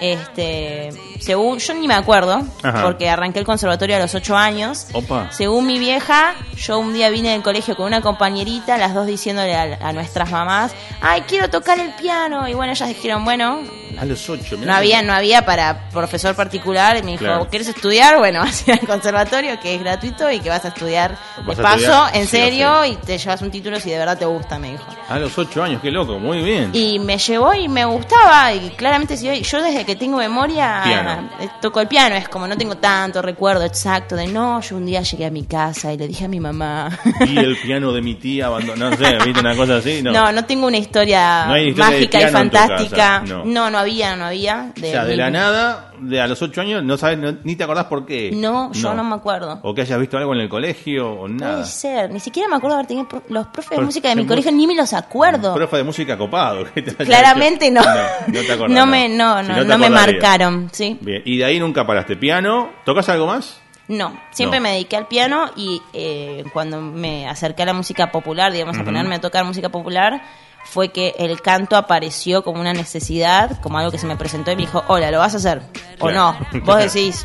Speaker 1: Este, según, yo ni me acuerdo,
Speaker 2: Ajá.
Speaker 1: porque arranqué el conservatorio a los 8 años.
Speaker 2: Opa.
Speaker 1: Según mi vieja, yo un día vine del colegio con una compañerita, las dos diciéndole a, a nuestras mamás, ay, quiero tocar el piano. Y bueno, ellas dijeron, bueno,
Speaker 2: A los ocho, mirá
Speaker 1: no
Speaker 2: que-
Speaker 1: había, no había para profesor particular. Y me dijo,
Speaker 2: Claro.
Speaker 1: ¿quieres estudiar? *laughs* Bueno, vas a ir al conservatorio, que es gratuito y que vas a estudiar
Speaker 2: Vas
Speaker 1: de
Speaker 2: a
Speaker 1: paso,
Speaker 2: estudiar,
Speaker 1: en
Speaker 2: sí o
Speaker 1: serio,
Speaker 2: sí.
Speaker 1: y te llevas un título si de verdad te gusta, me dijo.
Speaker 2: A los ocho años, qué loco, muy bien.
Speaker 1: Y me llevó y me gustaba. Y claramente, si hoy- yo desde que tengo memoria
Speaker 2: Piano.
Speaker 1: eh, toco el piano. Es como no tengo tanto recuerdo exacto de no. Yo un día llegué a mi casa y le dije a mi mamá.
Speaker 2: Y el piano de mi tía abandonó, no sé, ¿viste una cosa así? No.
Speaker 1: No, no, tengo una historia,
Speaker 2: No hay historia de
Speaker 1: mágica y fantástica.
Speaker 2: no.
Speaker 1: no. no, había, no había.
Speaker 2: o sea, de
Speaker 1: mi-
Speaker 2: la nada, de a los ocho años, no sabes, no- ni te acordás por qué.
Speaker 1: No, yo no me acuerdo.
Speaker 2: O que hayas visto algo en el colegio o nada.
Speaker 1: Puede ser, ni siquiera me acuerdo haber tenido los profes de música de mi colegio, ni me los acuerdo.
Speaker 2: Profe de música copado.
Speaker 1: Claramente no.
Speaker 2: No, te acordás.
Speaker 1: No me- no, no, no me marcaron, sí.
Speaker 2: Bien, y de ahí nunca paraste. Piano, ¿tocas algo más?
Speaker 1: No, siempre me dediqué al piano y eh, cuando me acerqué a la música popular, digamos, a ponerme a tocar música popular, fue que el canto apareció como una necesidad, como algo que se me presentó y me dijo, hola, ¿lo vas a hacer? O no, vos *laughs* decís.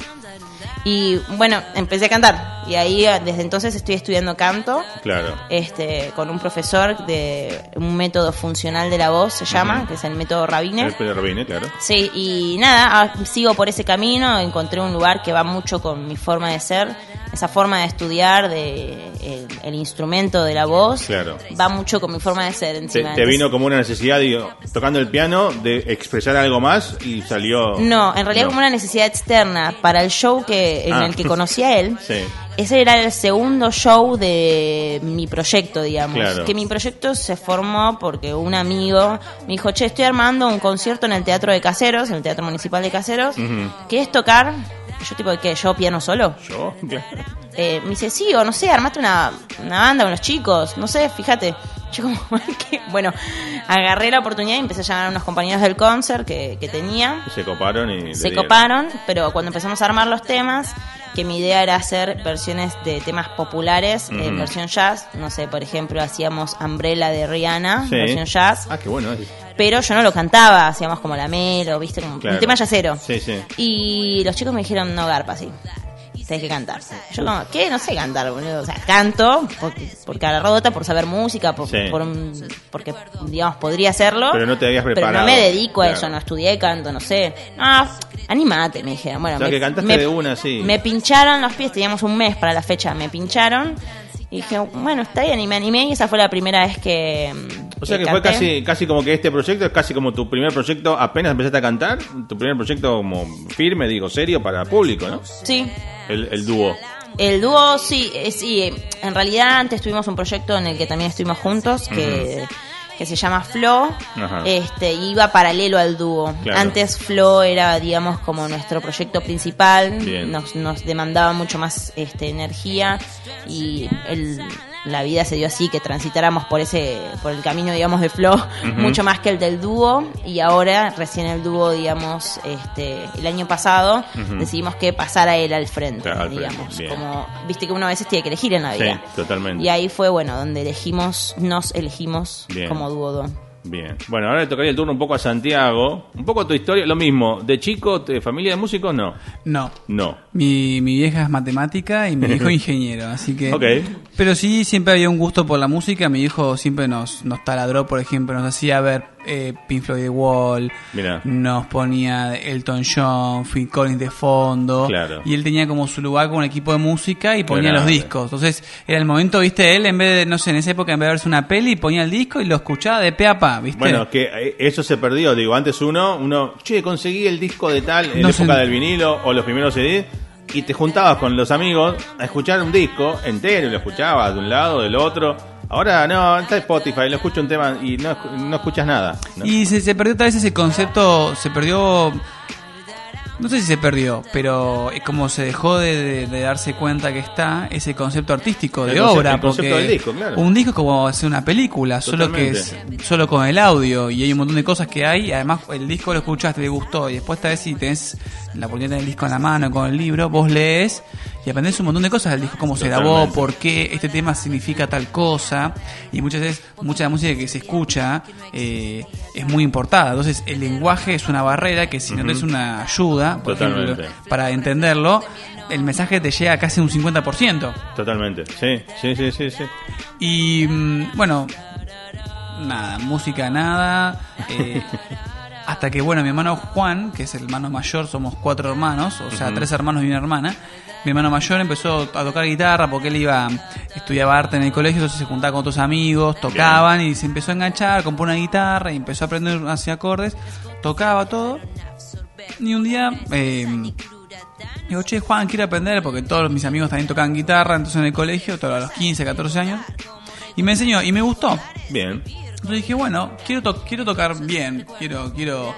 Speaker 1: Y bueno, empecé a cantar y ahí eh, desde entonces estoy estudiando canto.
Speaker 2: Claro.
Speaker 1: Este, con un profesor de un método funcional de la voz, se llama, que es el método Rabine.
Speaker 2: El Rabine, claro.
Speaker 1: Sí, y nada, ah, sigo por ese camino, encontré un lugar que va mucho con mi forma de ser, esa forma de estudiar, de el, el instrumento de la voz,
Speaker 2: Claro.
Speaker 1: va mucho con mi forma de ser
Speaker 2: Te,
Speaker 1: encima.
Speaker 2: te
Speaker 1: Entonces,
Speaker 2: vino como una necesidad, digo, tocando el piano, de expresar algo más y salió.
Speaker 1: No, en realidad
Speaker 2: No.
Speaker 1: como una necesidad externa para el show que en
Speaker 2: Ah.
Speaker 1: el que conocí a él. *laughs*
Speaker 2: Sí.
Speaker 1: Ese era el segundo show de mi proyecto, digamos.
Speaker 2: Claro.
Speaker 1: Que mi proyecto se formó porque un amigo me dijo, che, estoy armando un concierto en el Teatro de Caseros, en el Teatro Municipal de Caseros.
Speaker 2: Ujú.
Speaker 1: ¿Querés tocar? Yo tipo, ¿qué? ¿Yo piano solo?
Speaker 2: Yo, *laughs* claro.
Speaker 1: Eh, me dice, sí, o no sé, armate una, una banda con los chicos, no sé, fíjate. Yo como, *laughs* ¿qué? bueno, agarré la oportunidad y empecé a llamar a unos compañeros del concert que, que tenía.
Speaker 2: Se coparon y.
Speaker 1: Se coparon, pero cuando empezamos a armar los temas, que mi idea era hacer versiones de temas populares en versión jazz. No sé, por ejemplo, hacíamos Umbrella de Rihanna,
Speaker 2: Sí.
Speaker 1: versión jazz.
Speaker 2: Ah, qué bueno. ese.
Speaker 1: Pero yo no lo cantaba, hacíamos como la melo, viste, como
Speaker 2: Claro.
Speaker 1: un tema jazzero.
Speaker 2: Sí, sí.
Speaker 1: Y los chicos me dijeron, no, garpa, sí. Tenés que cantar. Yo como, ¿qué? No sé cantar, boludo. O sea, canto porque, por cara rota, por saber música, por,
Speaker 2: Sí.
Speaker 1: por un- porque, digamos, podría hacerlo.
Speaker 2: Pero no te habías
Speaker 1: Pero
Speaker 2: preparado.
Speaker 1: no me dedico a
Speaker 2: Claro.
Speaker 1: eso, no estudié canto, no sé. No, animate, me dijeron. Bueno,
Speaker 2: O sea,
Speaker 1: me,
Speaker 2: que cantaste
Speaker 1: me-
Speaker 2: de una, sí.
Speaker 1: Me pincharon los pies, teníamos un mes para la fecha, me pincharon. Y dije, bueno, está bien, y me animé y esa fue la primera vez que.
Speaker 2: O sea que fue casi, casi como que este proyecto es casi como tu primer proyecto, apenas empezaste a cantar, tu primer proyecto como firme, digo, serio para público, ¿no?
Speaker 1: Sí,
Speaker 2: El, el dúo.
Speaker 1: El dúo, sí, eh, sí. En realidad antes tuvimos un proyecto en el que también estuvimos juntos, que, que se llama Flo.
Speaker 2: Ajá.
Speaker 1: Este, iba paralelo al dúo.
Speaker 2: Claro.
Speaker 1: Antes Flo era, digamos, como nuestro proyecto principal. Nos, nos demandaba mucho más este, energía y el, la vida se dio así, que transitáramos por ese, por el camino, digamos, de Flo, mucho más que el del dúo, y ahora, recién el dúo, digamos, este, el año pasado, decidimos que pasara él al frente,
Speaker 2: Claro,
Speaker 1: digamos, como, viste que uno a veces tiene que elegir en la
Speaker 2: Sí,
Speaker 1: vida.
Speaker 2: totalmente.
Speaker 1: Y ahí fue, bueno, donde elegimos, nos elegimos
Speaker 2: Bien.
Speaker 1: como dúo dúo.
Speaker 2: Bien. Bueno, ahora le tocaría el turno un poco a Santiago. Un poco tu historia, lo mismo. ¿De chico, de familia de músicos? No.
Speaker 3: No.
Speaker 2: No.
Speaker 3: Mi, mi vieja es matemática y mi hijo *laughs* ingeniero, así que...
Speaker 2: Ok.
Speaker 3: Pero sí, siempre había un gusto por la música. Mi hijo siempre nos, nos taladró, por ejemplo, nos hacía ver eh, Pink Floyd The Wall,
Speaker 2: Mirá.
Speaker 3: nos ponía Elton John, Phil Collins de fondo.
Speaker 2: Claro.
Speaker 3: Y él tenía como su lugar con un equipo de música y ponía
Speaker 2: Grande.
Speaker 3: los discos. Entonces era el momento, viste, él en vez de, no sé, en esa época en vez de verse una peli, ponía el disco y lo escuchaba de pe a pa, viste.
Speaker 2: Bueno, que eh, eso se perdió. Digo, antes uno, uno, che, conseguí el disco de tal en
Speaker 3: No
Speaker 2: la
Speaker 3: sé.
Speaker 2: época del vinilo o los primeros CDs y te juntabas con los amigos a escuchar un disco entero y lo escuchabas de un lado, del otro. Ahora no, está Spotify, lo escucho un tema y no, no escuchas nada. ¿no?
Speaker 3: Y se, se perdió tal vez ese concepto, se perdió, no sé si se perdió, pero es como se dejó de, de- de darse cuenta que está ese concepto artístico de
Speaker 2: El concepto-
Speaker 3: obra.
Speaker 2: el concepto
Speaker 3: porque
Speaker 2: del disco, claro.
Speaker 3: Un disco es como hacer una película, solo que es solo con el audio y hay un montón de cosas que hay. Además, el disco lo escuchaste, te gustó y después tal vez si tenés la oportunidad de tener el disco en la mano con el libro, vos lees y aprendés un montón de cosas del disco, cómo se grabó, por qué este tema significa tal cosa y muchas veces mucha de la música que se escucha eh, es muy importada entonces el lenguaje es una barrera que si no tenés una ayuda por ejemplo, para entenderlo el mensaje te llega casi un 50%
Speaker 2: Totalmente. Sí, sí, sí, sí. sí.
Speaker 3: y mm, bueno nada música nada eh, *laughs* hasta que bueno mi hermano Juan que es el hermano mayor somos cuatro hermanos o sea tres hermanos y una hermana mi hermano mayor empezó a tocar guitarra porque él iba estudiaba arte en el colegio entonces se juntaba con otros amigos tocaban y se empezó a enganchar compró una guitarra y empezó a aprender hacia acordes tocaba todo y un día eh, Digo, che, Juan, quiero aprender porque todos mis amigos también tocaban guitarra, entonces en el colegio, todos a los 15, 14 años. Y me enseñó y me gustó.
Speaker 2: Bien.
Speaker 3: Entonces dije, bueno, quiero, to- quiero tocar bien, quiero, quiero,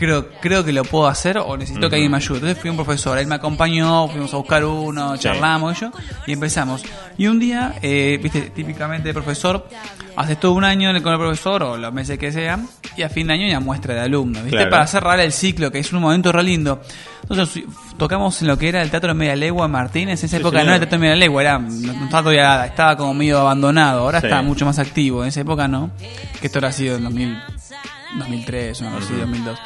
Speaker 3: creo, creo que lo puedo hacer o necesito que alguien me ayude. Entonces fui a un profesor, él me acompañó, fuimos a buscar uno,
Speaker 2: Sí.
Speaker 3: charlamos y yo, y empezamos. Y un día, eh, viste, típicamente el profesor, haces todo un año con el profesor o los meses que sean, y a fin de año ya muestra de alumno, viste,
Speaker 2: Claro.
Speaker 3: para cerrar el ciclo, que es un momento re lindo. Entonces tocamos en lo que era el Teatro de Media Legua Martínez. En esa
Speaker 2: Sí,
Speaker 3: época no
Speaker 2: señor.
Speaker 3: era el Teatro de Media Legua, era, no, no estaba todavía, estaba como medio abandonado. Ahora
Speaker 2: Sí.
Speaker 3: está mucho más activo. En esa época no. Que esto habrá sido en 2000, 2003, una cosa así, 2002.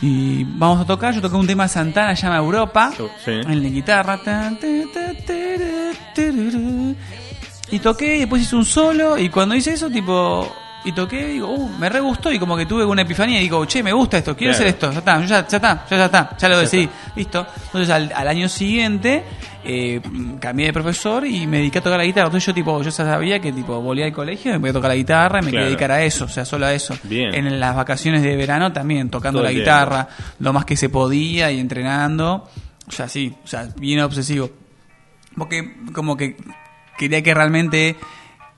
Speaker 3: Y vamos a tocar, yo toqué un tema de Santana, llama Europa,
Speaker 2: Sí.
Speaker 3: en la guitarra. Y toqué, y después hice un solo, y cuando hice eso, tipo, y toqué, digo, uh, me re gustó, y como que tuve una epifanía, y digo, che, me gusta esto, quiero
Speaker 2: Claro.
Speaker 3: hacer esto, ya está, ya, ya está, ya, ya está, ya lo decidí, listo. Entonces al, al año siguiente, eh, cambié de profesor y me dediqué a tocar la guitarra. Entonces yo tipo, yo ya sabía que tipo volvía al colegio, me voy a tocar la guitarra y me
Speaker 2: Claro.
Speaker 3: quería dedicar a eso, o sea, solo a eso.
Speaker 2: Bien.
Speaker 3: En las vacaciones de verano también, tocando
Speaker 2: Todo
Speaker 3: la guitarra, lo más que se podía y entrenando. O sea, sí, o sea, bien obsesivo. Porque como que quería que realmente,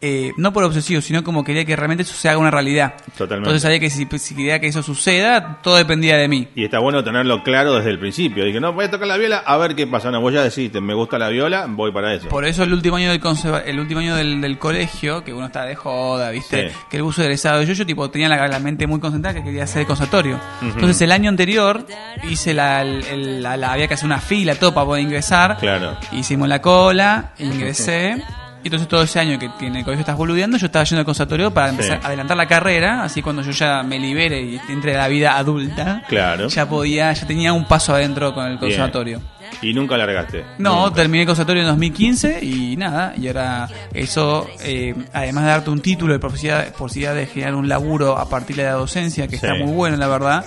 Speaker 3: eh, no por obsesivo, sino como quería que realmente eso se haga una realidad.
Speaker 2: Totalmente.
Speaker 3: Entonces sabía que si, si quería que eso suceda, todo dependía de mí.
Speaker 2: Y está bueno tenerlo claro desde el principio. Dije, no, voy a tocar la viola, a ver qué pasa. No, vos ya decís, me gusta la viola, voy para eso.
Speaker 3: Por eso el último año del el último año del, del colegio, que uno está de joda, ¿viste?
Speaker 2: Sí.
Speaker 3: Que el buzo egresado yo, yo tipo tenía la, la mente muy concentrada que quería hacer el conservatorio. Entonces el año anterior hice la, el- el- la- la- había que hacer una fila todo para poder ingresar.
Speaker 2: Claro.
Speaker 3: Hicimos la cola, ingresé. *laughs* Y entonces todo ese año que, que en el colegio estás boludeando, yo estaba yendo al conservatorio para empezar
Speaker 2: Sí.
Speaker 3: a adelantar la carrera, así cuando yo ya me libere y entre la vida adulta,
Speaker 2: Claro.
Speaker 3: ya podía, ya tenía un paso adentro con el
Speaker 2: Bien.
Speaker 3: conservatorio.
Speaker 2: Y nunca largaste.
Speaker 3: No,
Speaker 2: Nunca.
Speaker 3: terminé el conservatorio en 2015 y nada, y ahora eso, eh, además de darte un título de posibilidad, posibilidad de generar un laburo a partir de la docencia, que
Speaker 2: Sí.
Speaker 3: está muy bueno la verdad,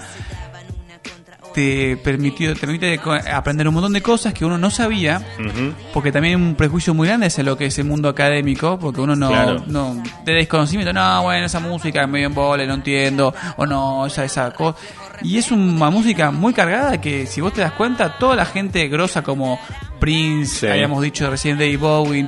Speaker 3: te permitió, te permite aprender un montón de cosas que uno no sabía, porque también hay un prejuicio muy grande hacia lo que es el mundo académico, porque uno no,
Speaker 2: Claro.
Speaker 3: no de desconocimiento, no, bueno, esa música es medio en vole, no entiendo, o no, esa, esa cosa. Y es una música muy cargada que, si vos te das cuenta, toda la gente grosa como Prince,
Speaker 2: Sí.
Speaker 3: habíamos dicho recién David Bowie,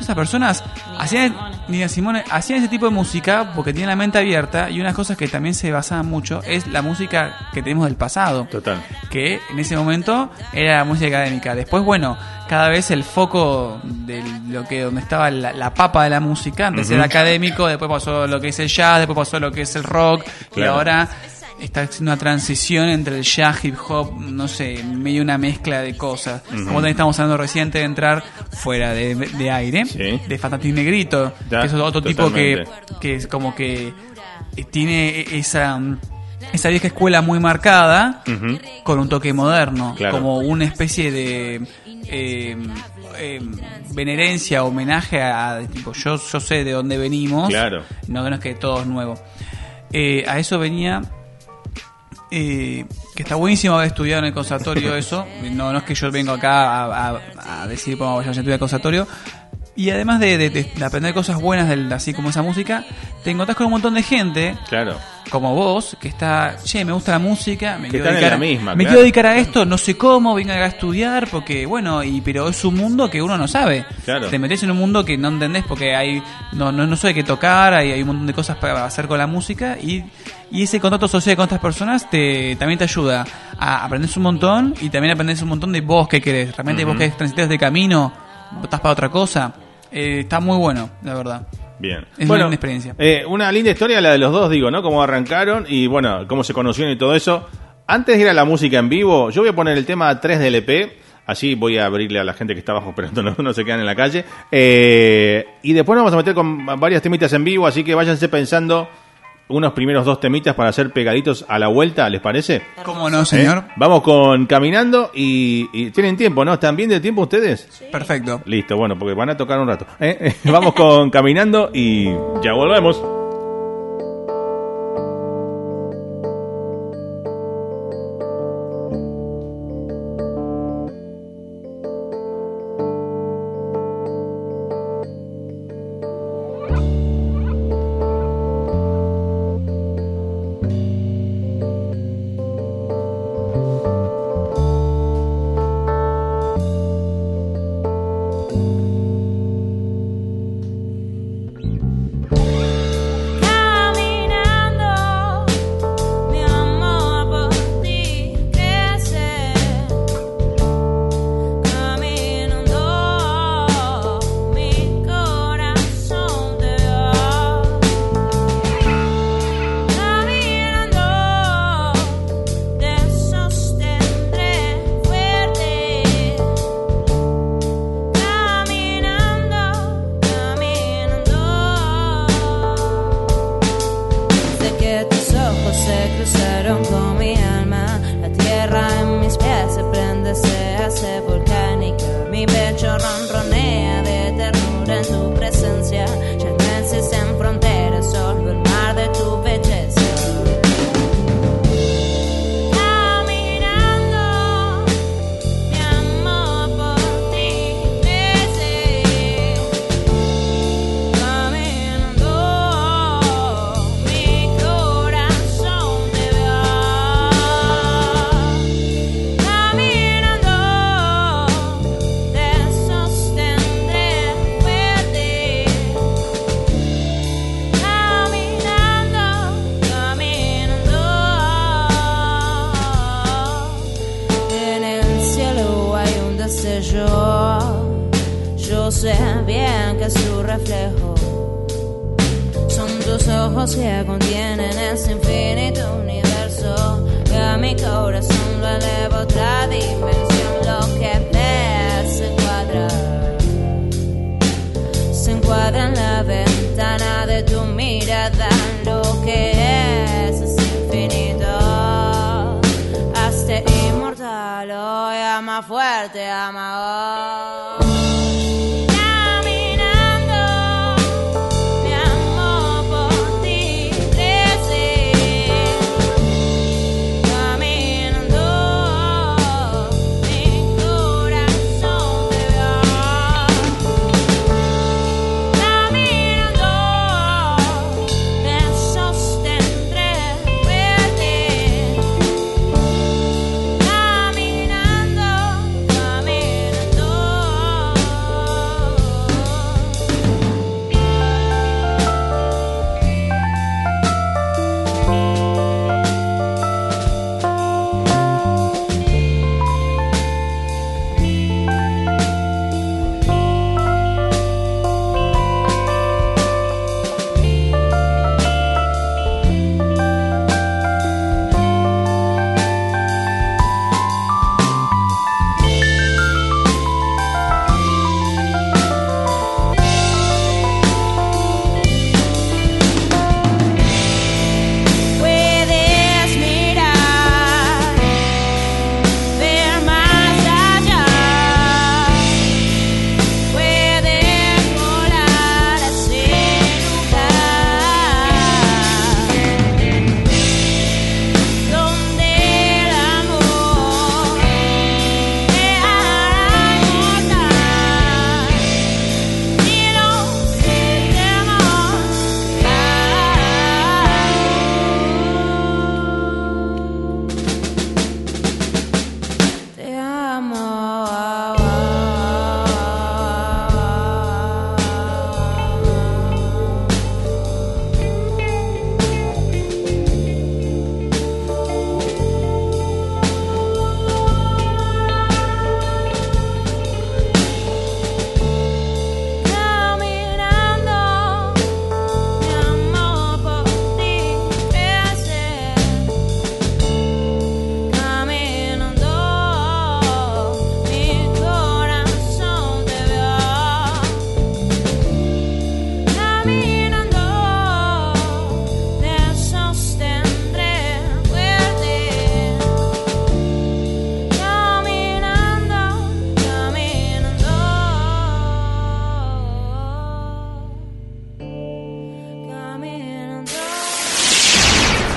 Speaker 3: esas personas hacían Nina Simone hacía ese tipo de música porque tiene la mente abierta y unas cosas que también se basaban mucho es la música que tenemos del pasado.
Speaker 1: Total.
Speaker 3: Que en ese momento era la música académica. Después, bueno, cada vez el foco de lo que donde estaba la, la papa de la música, antes era académico, después pasó lo que es el jazz, después pasó lo que es el rock y ahora está haciendo una transición entre el jazz, hip hop, no sé, medio una mezcla de cosas. Como también estamos hablando reciente de entrar fuera de, de aire,
Speaker 1: Sí.
Speaker 3: de Fantastic Negrito,
Speaker 1: Ya,
Speaker 3: que es otro tipo que, que es como que eh, tiene esa esa vieja escuela muy marcada con un toque moderno,
Speaker 1: Claro.
Speaker 3: como una especie de eh, eh, venerencia, homenaje a, a, tipo yo yo sé de dónde venimos,
Speaker 1: Claro.
Speaker 3: no, no es que todo es nuevo. Eh, a eso venía eh, que está buenísimo haber estudiado en el conservatorio eso. No, no es que yo vengo acá a, decir cómo voy a estudiar el conservatorio. Y además de, de- de aprender cosas buenas, del, así como esa música, te encontrás con un montón de gente,
Speaker 1: Claro.
Speaker 3: como vos, que está, che, me gusta la música, me,
Speaker 1: Que
Speaker 3: quiero dedicar,
Speaker 1: la misma,
Speaker 3: me
Speaker 1: claro.
Speaker 3: quiero dedicar a esto, no sé cómo, venga a estudiar, porque bueno, y pero es un mundo que uno no sabe.
Speaker 1: Claro.
Speaker 3: Te metes en un mundo que no entendés porque hay no no, no sé qué tocar, hay, hay un montón de cosas para hacer con la música y, y ese contacto social con otras personas te también te ayuda a aprender un montón y también aprendes un montón de vos que querés. Realmente vos que transitas de camino, estás para otra cosa. Eh, está muy bueno, la verdad.
Speaker 1: Bien.
Speaker 3: Es una linda experiencia.
Speaker 1: eh, una linda historia la de los dos, digo, ¿no? Cómo arrancaron y, bueno, cómo se conocieron y todo eso. Antes de ir a la música en vivo, yo voy a poner el tema 3 del EP. Así voy a abrirle a la gente que está abajo *laughs* esperando, no, no se quedan en la calle. Eh, y después nos vamos a meter con varias temitas en vivo, así que váyanse pensando unos primeros dos temitas para hacer pegaditos a la vuelta, ¿les parece?
Speaker 3: ¿Cómo no, señor?
Speaker 1: ¿Eh? Vamos con Caminando y, y tienen tiempo, ¿no? ¿Están bien de tiempo ustedes?
Speaker 3: Perfecto.
Speaker 1: Listo, bueno, porque van a tocar un rato. ¿eh? *laughs* Vamos con Caminando y ya volvemos.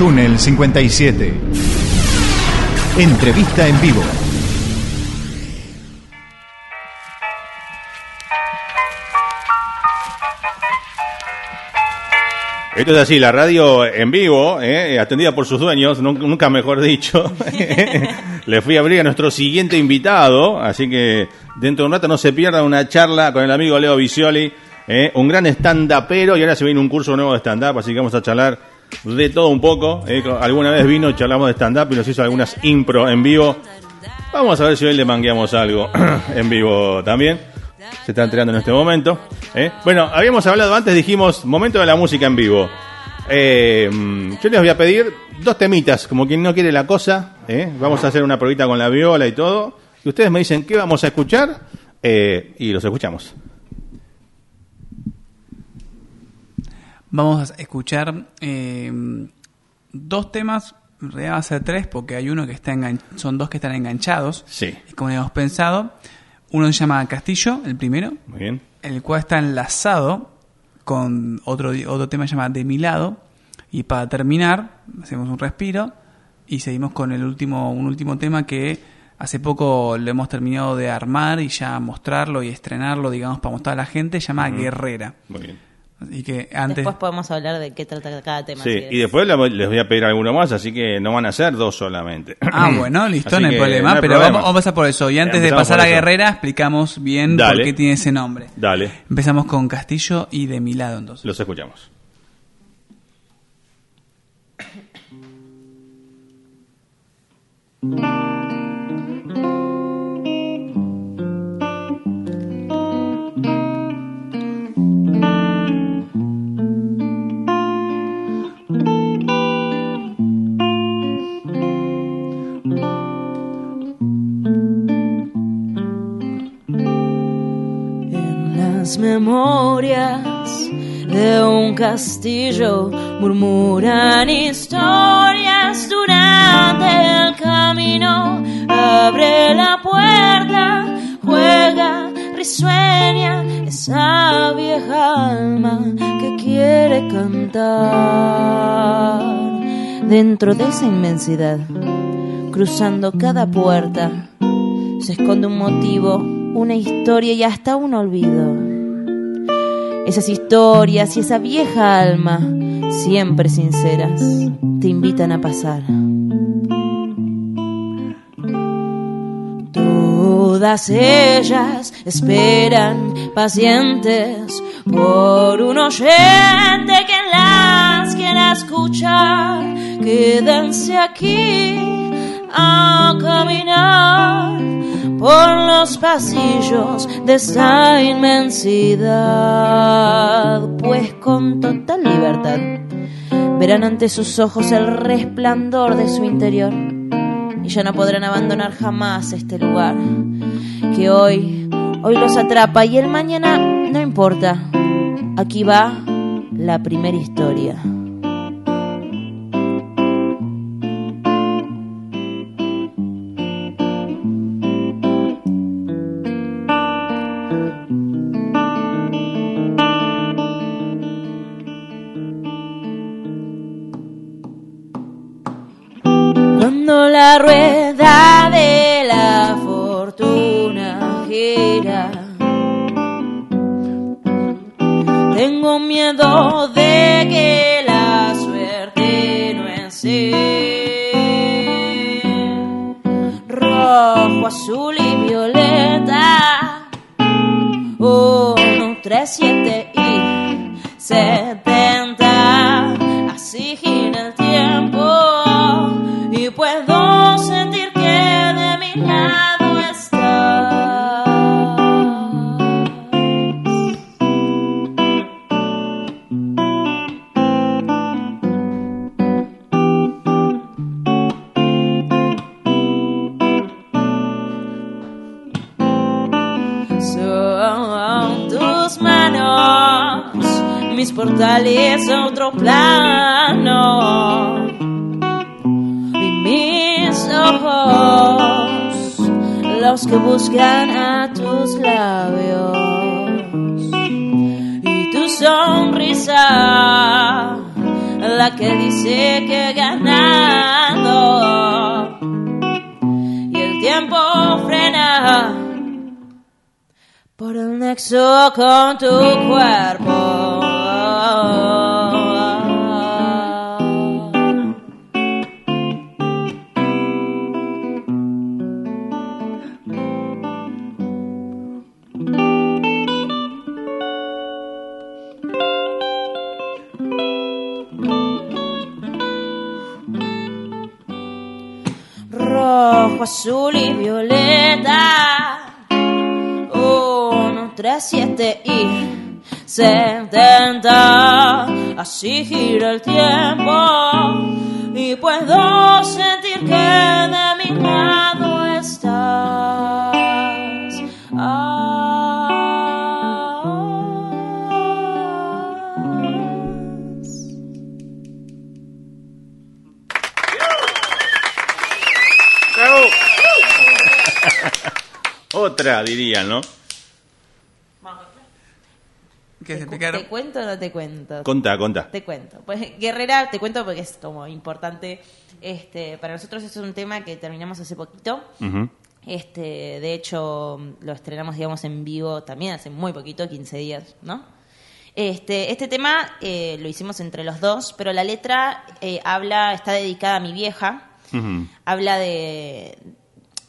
Speaker 4: Túnel 57. Entrevista en vivo.
Speaker 2: Esto es así, la radio en vivo, eh, atendida por sus dueños, nun- nunca mejor dicho. *laughs* *laughs* Le fui a abrir a nuestro siguiente invitado, así que dentro de un rato no se pierda una charla con el amigo Leo Visioli, eh, un gran stand-upero y ahora se viene un curso nuevo de stand-up, así que vamos a charlar de todo un poco. eh, alguna vez vino, charlamos de stand-up y nos hizo algunas impro en vivo. Vamos a ver si hoy le mangueamos algo *clears throat* en vivo también. Se está entrenando en este momento. ¿eh? Bueno, habíamos hablado antes, dijimos, momento de la música en vivo. Eh, mm, yo les voy a pedir dos temitas, como quien no quiere la cosa. ¿eh? Vamos a hacer una pruebita con la viola y todo. Y ustedes me dicen qué vamos a escuchar eh, y los escuchamos.
Speaker 3: Vamos a escuchar eh, dos temas, en realidad va a ser tres porque hay uno que está engan- son dos que están enganchados.
Speaker 2: Sí.
Speaker 3: Como habíamos pensado, uno se llama Castillo, el primero,
Speaker 2: Muy bien.
Speaker 3: el cual está enlazado con otro, otro tema que se llama De mi lado. Y para terminar, hacemos un respiro y seguimos con el último, un último tema que hace poco lo hemos terminado de armar y ya mostrarlo y estrenarlo, digamos, para mostrar a la gente, se llama Guerrera.
Speaker 2: Muy bien.
Speaker 3: Así que antes...
Speaker 1: Después podemos hablar de qué trata cada tema.
Speaker 2: Sí,
Speaker 1: si
Speaker 2: y después le- les voy a pedir alguno más, así que no van a ser dos solamente. *clears throat*
Speaker 3: Ah, bueno, listo,
Speaker 2: Así
Speaker 3: no hay problema.
Speaker 2: no hay
Speaker 3: pero
Speaker 2: problema.
Speaker 3: Vamos, vamos a pasar por eso. Y antes de pasar a. Guerrera, explicamos bien
Speaker 2: Dale.
Speaker 3: por qué tiene ese nombre.
Speaker 2: Dale,
Speaker 3: Empezamos con Castillo y de mi lado entonces.
Speaker 2: los escuchamos. *coughs*
Speaker 1: Memorias de un castillo murmuran historias durante el camino. Abre la puerta, juega, risueña esa vieja alma que quiere cantar. Dentro de esa inmensidad, cruzando cada puerta, se esconde un motivo, una historia y hasta un olvido. Esas historias y esa vieja alma, siempre sinceras, te invitan a pasar. Todas ellas esperan pacientes por un oyente que las quiera escuchar. Quédense aquí a caminar por los pasillos de esa inmensidad, pues con total libertad verán ante sus ojos el resplandor de su interior y ya no podrán abandonar jamás este lugar que hoy, hoy los atrapa y el mañana no importa. Aquí va la primera historia. Así gira el tiempo y puedo sentir que de mi lado estás.
Speaker 2: Otra, dirían, ¿no?
Speaker 1: ¿Te,
Speaker 3: picaron.
Speaker 1: ¿Te cuento o no te cuento?
Speaker 2: Contá, contá.
Speaker 1: Te cuento. Pues Guerrera, te cuento porque es como importante. Este, para nosotros es un tema que terminamos hace poquito. Este, de hecho, lo estrenamos, digamos, en vivo también hace muy poquito, 15 días, ¿no? Este, este tema eh, lo hicimos entre los dos, pero la letra eh, habla, está dedicada a mi vieja. Habla de.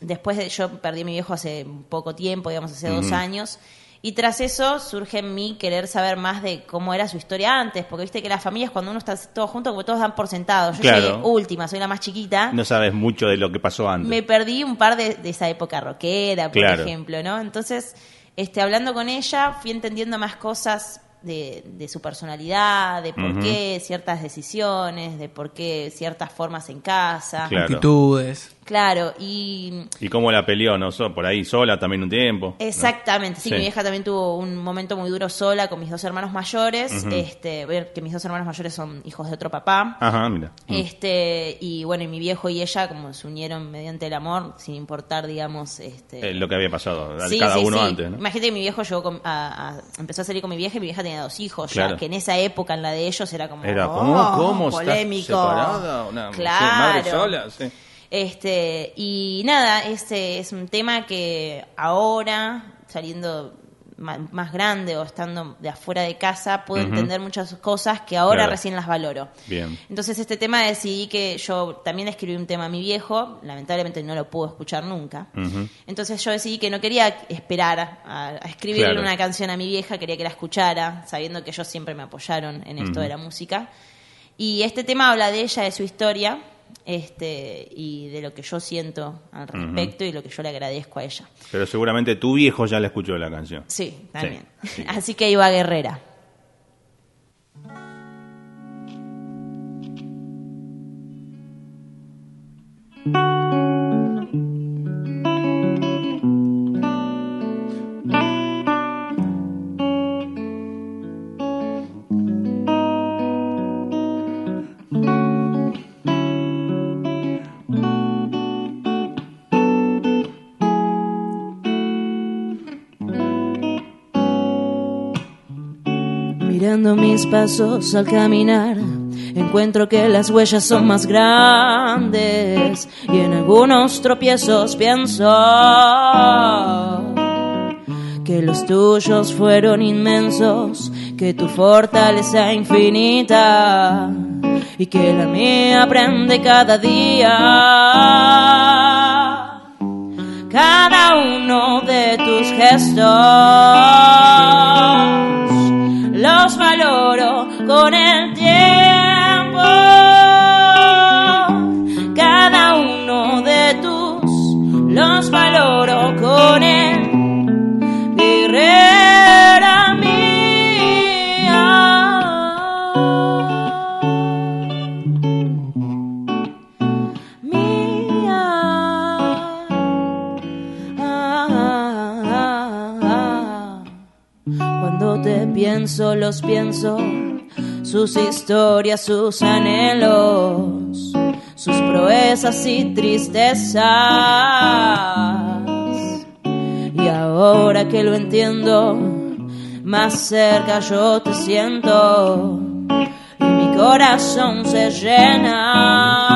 Speaker 1: Después de. Yo perdí a mi viejo hace poco tiempo, digamos, hace dos años. Y tras eso surge en mí querer saber más de cómo era su historia antes, porque viste que las familias cuando uno está todo junto, como todos dan por sentado. Yo
Speaker 2: Claro.
Speaker 1: llegué última, soy la más chiquita.
Speaker 2: No sabes mucho de lo que pasó antes.
Speaker 1: Me perdí un par de, de esa época rockera, por
Speaker 2: Claro.
Speaker 1: ejemplo, ¿no? Entonces, este, hablando con ella, fui entendiendo más cosas de, de su personalidad, de por
Speaker 2: Ujú.
Speaker 1: qué ciertas decisiones, de por qué ciertas formas en casa.
Speaker 2: Claro.
Speaker 3: Actitudes.
Speaker 1: Claro, y
Speaker 2: ¿Y cómo la peleó? ¿No? Por ahí sola también un tiempo. ¿no?
Speaker 1: Exactamente, sí,
Speaker 2: Sí.
Speaker 1: mi vieja también tuvo un momento muy duro sola con mis dos hermanos mayores,
Speaker 2: Ujú.
Speaker 1: este, ver que mis dos hermanos mayores son hijos de otro papá.
Speaker 2: Ajá, mira. Mm.
Speaker 1: Este, y bueno, y mi viejo y ella como se unieron mediante el amor, sin importar, digamos, este
Speaker 2: Eh, lo que había pasado
Speaker 1: Sí,
Speaker 2: cada
Speaker 1: sí,
Speaker 2: uno
Speaker 1: sí.
Speaker 2: antes, ¿no?
Speaker 1: Imagínate que mi viejo llegó con- a- a- empezó a salir con mi vieja y mi vieja tenía dos hijos, ya,
Speaker 2: Claro.
Speaker 1: que en esa época, en la de ellos, era como
Speaker 2: Era,
Speaker 1: oh,
Speaker 2: ¿cómo? ¿Cómo? ¿Estás
Speaker 1: polémico.
Speaker 2: separada? Una
Speaker 1: claro.
Speaker 2: madre sola, sí.
Speaker 1: Este, y nada, este es un tema que ahora, saliendo más grande o estando de afuera de casa, puedo entender muchas cosas que ahora
Speaker 2: Claro.
Speaker 1: recién las valoro.
Speaker 2: Bien.
Speaker 1: Entonces este tema decidí que yo también escribí un tema a mi viejo, lamentablemente no lo pudo escuchar nunca. Entonces yo decidí que no quería esperar a, a escribirle
Speaker 2: Claro.
Speaker 1: una canción a mi vieja, quería que la escuchara, sabiendo que ellos siempre me apoyaron en esto de la música. Y este tema habla de ella, de su historia, este, y de lo que yo siento al respecto y lo que yo le agradezco a ella.
Speaker 2: Pero seguramente tu viejo ya la escuchó la canción.
Speaker 1: Sí, también.
Speaker 2: Sí. *laughs*
Speaker 1: Así que iba Guerrera. Pasos al caminar, encuentro que las huellas son más grandes y en algunos tropiezos pienso que los tuyos fueron inmensos, que tu fortaleza infinita y que la mía aprende cada día. Cada uno de tus gestos los pienso, sus historias, sus anhelos, sus proezas y tristezas. Y ahora que lo entiendo, más cerca yo te siento. Y mi corazón se llena.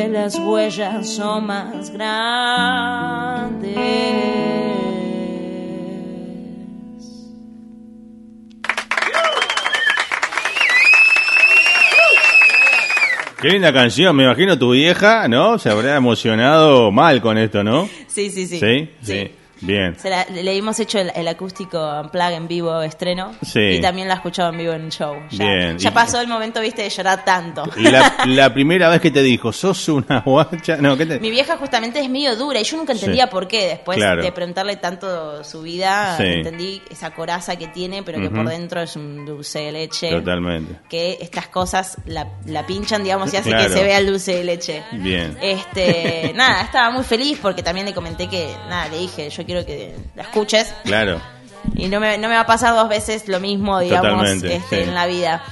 Speaker 1: Que las huellas son más grandes.
Speaker 2: Qué linda canción, me imagino tu vieja, ¿no? Se habrá emocionado mal con esto, ¿no?
Speaker 1: Sí, sí, sí.
Speaker 2: Sí, sí. Bien.
Speaker 1: Se la- le hemos hecho el, el acústico plug en vivo estreno
Speaker 2: Sí.
Speaker 1: y también la he escuchado en vivo en el show. Ya,
Speaker 2: Bien.
Speaker 1: ya pasó el momento, viste, de llorar tanto.
Speaker 2: Y la, *laughs* la primera vez que te dijo, sos una guacha. No, ¿qué te.?
Speaker 1: Mi vieja justamente es medio dura y yo nunca entendía
Speaker 2: Sí.
Speaker 1: por qué. Después
Speaker 2: Claro.
Speaker 1: de preguntarle tanto su vida,
Speaker 2: Sí.
Speaker 1: entendí esa coraza que tiene, pero que por dentro es un dulce de leche.
Speaker 2: Totalmente.
Speaker 1: Que estas cosas la, la pinchan, digamos, y hace
Speaker 2: Claro.
Speaker 1: que se vea el dulce de leche.
Speaker 2: Bien.
Speaker 1: Este, *laughs* nada, estaba muy feliz porque también le comenté que, nada, le dije, yo quiero que la escuches
Speaker 2: Claro.
Speaker 1: y no me, no me va a pasar dos veces lo mismo, digamos, este,
Speaker 2: sí.
Speaker 1: en la vida.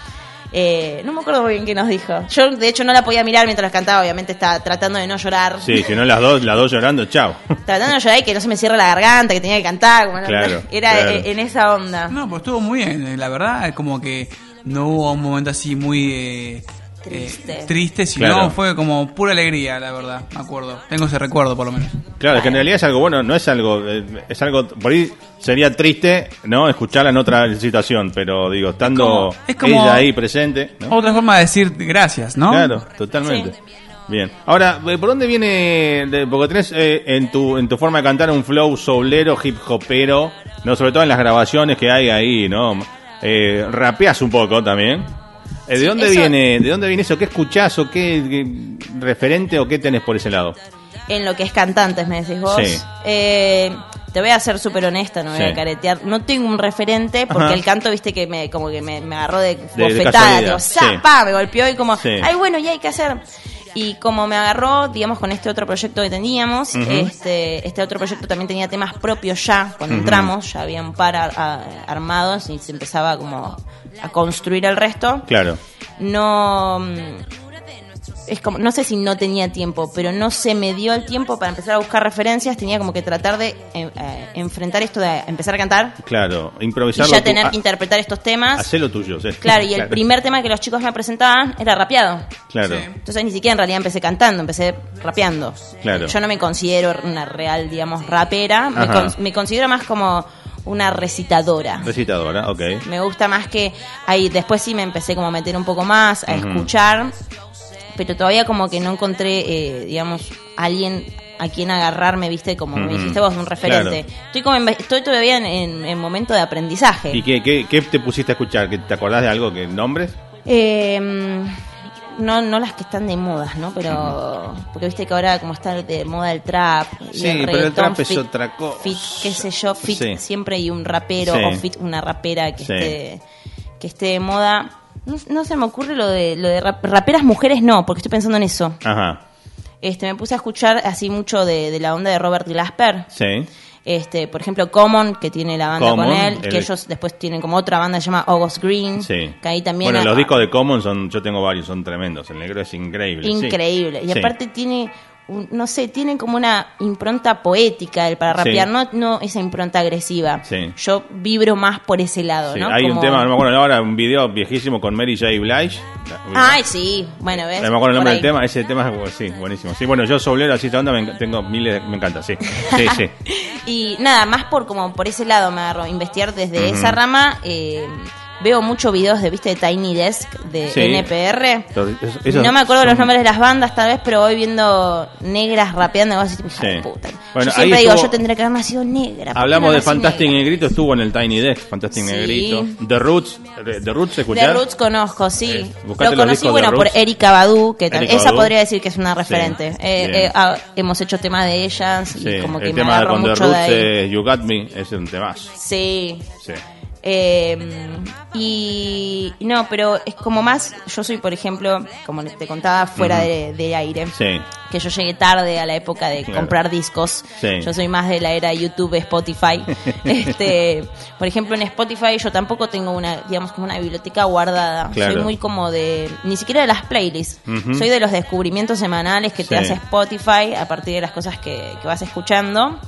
Speaker 1: Eh, no me acuerdo muy bien qué nos dijo. Yo, de hecho, no la podía mirar mientras cantaba, obviamente estaba tratando de no llorar.
Speaker 2: Sí, si no las dos, las dos llorando, chao. *laughs*
Speaker 1: Tratando de no llorar y que no se me cierre la garganta, que tenía que cantar. como no-
Speaker 2: Claro,
Speaker 1: era
Speaker 2: claro.
Speaker 1: eh, en esa onda.
Speaker 3: No, pues estuvo muy bien. eh, La verdad, como que no hubo un momento así muy eh,
Speaker 1: Triste.
Speaker 3: eh, triste, sino
Speaker 2: Claro.
Speaker 3: fue como pura alegría, la verdad. Me acuerdo. Tengo ese recuerdo, por lo menos.
Speaker 2: Claro, es que en realidad es algo bueno, no es algo, eh, es algo, por ahí sería triste, ¿no? Escucharla en otra situación, pero digo, estando
Speaker 3: como- es como-
Speaker 2: ella ahí presente, ¿no?
Speaker 3: Otra forma de decir gracias, ¿no?
Speaker 2: Claro, totalmente.
Speaker 1: Sí.
Speaker 2: Bien. Ahora, eh, ¿por dónde viene? de- porque tenés eh, en tu en tu forma de cantar un flow soulero, hip hopero, no, sobre todo en las grabaciones que hay ahí, ¿no? Eh, rapeás un poco también. Eh, ¿De
Speaker 1: Sí,
Speaker 2: dónde
Speaker 1: eso-
Speaker 2: viene? ¿De dónde viene eso? ¿Qué escuchás o qué, qué referente o qué tenés por ese lado?
Speaker 1: En lo que es cantantes, me decís vos.
Speaker 2: Sí.
Speaker 1: Eh, te voy a ser súper honesta, no me voy
Speaker 2: Sí.
Speaker 1: a caretear. No tengo un referente porque
Speaker 2: Ajá.
Speaker 1: el canto, viste, que me como que me, me agarró de,
Speaker 2: de
Speaker 1: bofetada. Digo,
Speaker 2: sí.
Speaker 1: ¡za! pa, Me golpeó y como,
Speaker 2: Sí.
Speaker 1: ay, bueno, ya hay que hacer. Y como me agarró, digamos, con este otro proyecto que teníamos, este, este otro proyecto también tenía temas propios ya, cuando entramos, ya había un par a- a- armados y se empezaba como a construir el resto.
Speaker 2: Claro.
Speaker 1: no es como no sé si no tenía tiempo pero no se me dio el tiempo para empezar a buscar referencias tenía como que tratar de eh, eh, enfrentar esto de empezar a cantar
Speaker 2: Claro,
Speaker 1: y
Speaker 2: improvisarlo.
Speaker 1: ya tener que interpretar estos temas
Speaker 2: Hacé lo tuyo, sí.
Speaker 1: claro y *laughs* el primer tema que los chicos me presentaban era rapeado
Speaker 2: Claro.
Speaker 3: Sí.
Speaker 1: entonces ni siquiera en realidad empecé cantando empecé rapeando
Speaker 2: Claro.
Speaker 1: yo no me considero una real digamos rapera me, con- me considero más como una recitadora
Speaker 2: Recitadora, ok.
Speaker 1: me gusta más que ahí después sí me empecé como a meter un poco más a escuchar pero todavía como que no encontré eh, digamos alguien a quien agarrarme viste como me dijiste vos un referente
Speaker 2: Claro.
Speaker 1: estoy como en- estoy todavía en, en- en momento de aprendizaje
Speaker 2: ¿Y qué, qué, qué te pusiste a escuchar? ¿Que ¿Te acordás de algo? que nombres?
Speaker 1: Eh, no no las que están de modas no pero porque viste que ahora como está de moda el trap y
Speaker 2: Sí, pero el trap es otra cosa.
Speaker 1: fit qué sé yo fit
Speaker 2: Sí.
Speaker 1: siempre hay un rapero
Speaker 2: Sí.
Speaker 1: o fit una rapera que
Speaker 2: Sí.
Speaker 1: esté que esté de moda no, no se me ocurre lo de lo de rap- raperas mujeres no porque estoy pensando en eso
Speaker 2: Ajá.
Speaker 1: este me puse a escuchar así mucho de, de la onda de Robert Glasper
Speaker 2: Sí.
Speaker 1: este por ejemplo Common que tiene la banda
Speaker 2: Common,
Speaker 1: con él
Speaker 2: el-
Speaker 1: que ellos después tienen como otra banda que se llama August Green
Speaker 2: Sí.
Speaker 1: que ahí también
Speaker 2: Bueno, los discos de Common son, yo tengo varios, son tremendos. El negro es increíble. sí.
Speaker 1: increíble. Y
Speaker 2: Sí.
Speaker 1: aparte tiene no sé, tiene como una impronta poética el para
Speaker 2: Sí.
Speaker 1: rapear, no, no esa impronta agresiva.
Speaker 2: Sí.
Speaker 1: Yo vibro más por ese lado,
Speaker 2: Sí,
Speaker 1: ¿no?
Speaker 2: Hay un tema, no me acuerdo ahora, un video viejísimo con Mary J. Blige.
Speaker 1: Ay, sí, bueno, ves.
Speaker 2: No me acuerdo el nombre del tema, ese tema es sí, buenísimo. Sí, bueno, yo soblero así esta onda, me tengo miles, de- me encanta, sí. Sí, sí. *laughs*
Speaker 1: Y nada, más por como por ese lado me agarro, investigar desde esa rama. eh, veo muchos videos de, viste, de Tiny Desk, de
Speaker 2: Sí.
Speaker 1: NPR. No me acuerdo
Speaker 2: son-
Speaker 1: los nombres de las bandas tal vez, pero voy viendo negras rapeando hija
Speaker 2: Sí.
Speaker 1: de puta.
Speaker 2: Bueno,
Speaker 1: yo siempre digo, yo tendría que haber nacido negra. ¿por qué
Speaker 2: Hablamos
Speaker 1: no
Speaker 2: de Fantastic
Speaker 1: negra?
Speaker 2: Negrito, estuvo en el Tiny Desk, Fantastic
Speaker 1: Sí.
Speaker 2: Negrito. The Roots, The The Roots, ¿escuchás?
Speaker 1: Roots conozco, sí.
Speaker 2: Eh,
Speaker 1: Lo conocí, bueno, por
Speaker 2: Roots.
Speaker 1: Erika Badu, que
Speaker 2: Erika
Speaker 1: esa
Speaker 2: Badu.
Speaker 1: podría decir que es una referente. Eh, eh, ah, hemos hecho temas de ellas y como que
Speaker 2: el
Speaker 1: me
Speaker 2: tema de con The
Speaker 1: mucho de
Speaker 2: Roots,
Speaker 1: ahí.
Speaker 2: You Got Me, es un temazo.
Speaker 1: Sí.
Speaker 2: Sí.
Speaker 1: Eh, y no, pero es como más, yo soy, por ejemplo, como te contaba, fuera de, de aire.
Speaker 2: Sí.
Speaker 1: Que yo llegué tarde a la época de
Speaker 2: Claro.
Speaker 1: comprar discos.
Speaker 2: Sí.
Speaker 1: Yo soy más de la era YouTube, Spotify. *laughs* este, por ejemplo, en Spotify yo tampoco tengo una, digamos, como una biblioteca guardada.
Speaker 2: Claro.
Speaker 1: Soy muy como de, ni siquiera de las playlists. Soy de los descubrimientos semanales que te hace Spotify a partir de las cosas que, que vas escuchando.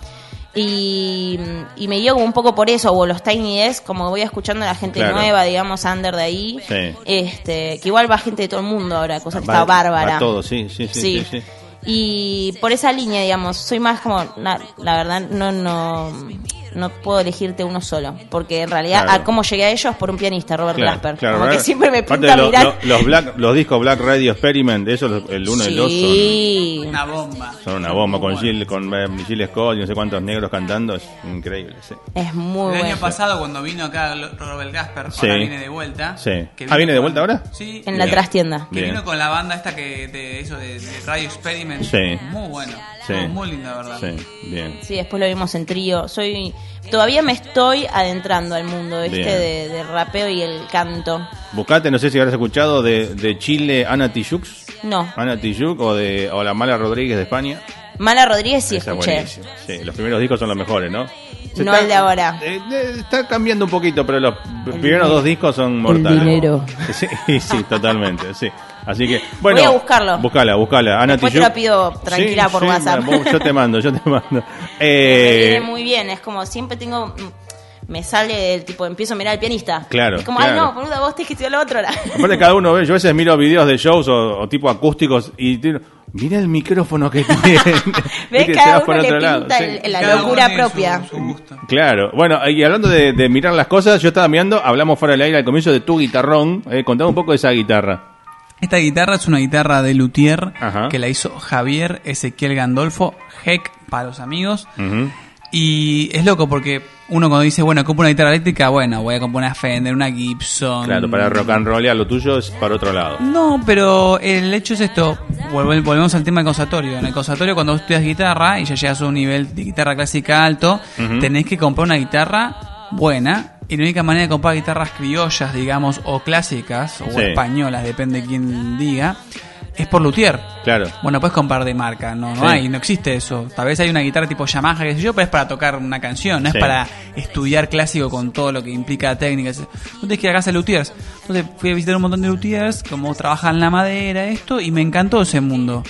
Speaker 1: Y, y me guío como un poco por eso, o los Tiny Desk, como voy escuchando a la gente
Speaker 2: Claro.
Speaker 1: nueva, digamos, under de ahí.
Speaker 2: Sí.
Speaker 1: Este, que igual va gente de todo el mundo ahora, cosa que
Speaker 2: Va-
Speaker 1: está bárbara.
Speaker 2: va todo, sí, sí, sí, sí, sí.
Speaker 1: Y por esa línea, digamos, soy más como, na- la verdad, no, no, no puedo elegirte uno solo. Porque en realidad,
Speaker 2: Claro.
Speaker 1: a cómo llegué a ellos por un pianista, Robert Glasper. como que siempre me
Speaker 2: Aparte
Speaker 1: pinta
Speaker 2: de lo-
Speaker 1: mirar.
Speaker 2: lo- los, Black- los discos Black Radio Experiment, esos, el 1 y el 2 son,
Speaker 1: sí.
Speaker 3: Una bomba.
Speaker 2: son una bomba. Con Jill, con eh, Jill Scott y no sé cuántos negros cantando, es increíble. Sí.
Speaker 1: Es muy
Speaker 3: El
Speaker 1: bueno.
Speaker 3: año pasado cuando vino acá Robert Gasper,
Speaker 2: Sí.
Speaker 3: ahora viene de vuelta.
Speaker 2: Sí.
Speaker 3: que
Speaker 2: Ah, ¿viene de
Speaker 3: con-
Speaker 2: vuelta ahora?
Speaker 3: Sí.
Speaker 1: En la trastienda.
Speaker 3: Que
Speaker 2: Bien.
Speaker 3: vino con la banda esta que de eso de, de Radio Experiment.
Speaker 2: Sí.
Speaker 3: Muy bueno.
Speaker 2: Sí.
Speaker 3: Muy, muy linda, ¿verdad?
Speaker 2: Sí, bien.
Speaker 1: Sí, después lo vimos en trío. Soy todavía me estoy adentrando al mundo.
Speaker 2: Bien.
Speaker 1: De, de rapeo y el canto.
Speaker 2: Buscate, no sé si habrás escuchado de, de Chile Ana Tijoux.
Speaker 1: No.
Speaker 2: Ana Tijoux o de o la Mala Rodríguez de España.
Speaker 1: Mala Rodríguez sí
Speaker 2: Esa
Speaker 1: escuché.
Speaker 2: Sí, los primeros discos son los mejores, ¿no?
Speaker 1: No el de ahora.
Speaker 2: eh, eh, está cambiando un poquito, pero los primeros dos discos son mortales.
Speaker 1: dinero. *laughs*
Speaker 2: Sí, sí, totalmente, sí. Así que, bueno.
Speaker 1: Voy a buscarlo.
Speaker 2: Búscala, búscala. Ana
Speaker 1: Después te lo pido tranquila por WhatsApp.
Speaker 2: Yo te mando, yo te mando. *laughs*
Speaker 1: Me
Speaker 2: Eh,
Speaker 1: viene muy bien, es como siempre tengo mm, me sale el tipo empiezo a mirar al pianista.
Speaker 2: Claro,
Speaker 1: Es como,
Speaker 2: claro.
Speaker 1: ay no, boluda, vos tenés que estudiar lo otro. *laughs*
Speaker 2: Aparte cada uno ve, yo a veces miro videos de shows o, o tipo acústicos y tiro, mira el micrófono que *laughs* tiene.
Speaker 1: ¿Ves?
Speaker 2: Viste,
Speaker 1: Cada uno le pinta
Speaker 2: sí.
Speaker 1: la
Speaker 3: Cada
Speaker 1: locura propia.
Speaker 3: su gusto.
Speaker 2: Claro, bueno, y hablando de, de mirar las cosas, yo estaba mirando, hablamos fuera del aire al comienzo de tu guitarrón, eh, contame un poco de esa guitarra.
Speaker 3: Esta guitarra es una guitarra de luthier
Speaker 2: Ajá.
Speaker 3: que la hizo Javier Ezequiel Gandolfo, Heck para los amigos. Y es loco porque uno cuando dice, bueno, compro una guitarra eléctrica, bueno, voy a comprar una Fender, una Gibson.
Speaker 2: Claro, para rock and roll, lo tuyo es para otro lado.
Speaker 3: No, pero el hecho es esto. Volve- Volvemos al tema del conservatorio. En el conservatorio, cuando vos estudias guitarra y ya llegas a un nivel de guitarra clásica alto, tenés que comprar una guitarra buena. Y la única manera de comprar guitarras criollas, digamos, o clásicas, o
Speaker 2: Sí.
Speaker 3: españolas, depende de quién diga, es por luthier.
Speaker 2: Claro.
Speaker 3: Bueno, puedes comprar de marca, no, no
Speaker 2: Sí.
Speaker 3: hay, no existe eso. Tal vez hay una guitarra tipo Yamaha, que sé yo, pero es para tocar una canción, no
Speaker 2: Sí.
Speaker 3: es para estudiar clásico con todo lo que implica técnicas. No tienes que ir a casa de luthiers. Entonces fui a visitar un montón de luthiers, cómo trabajan la madera, esto, y me encantó ese mundo.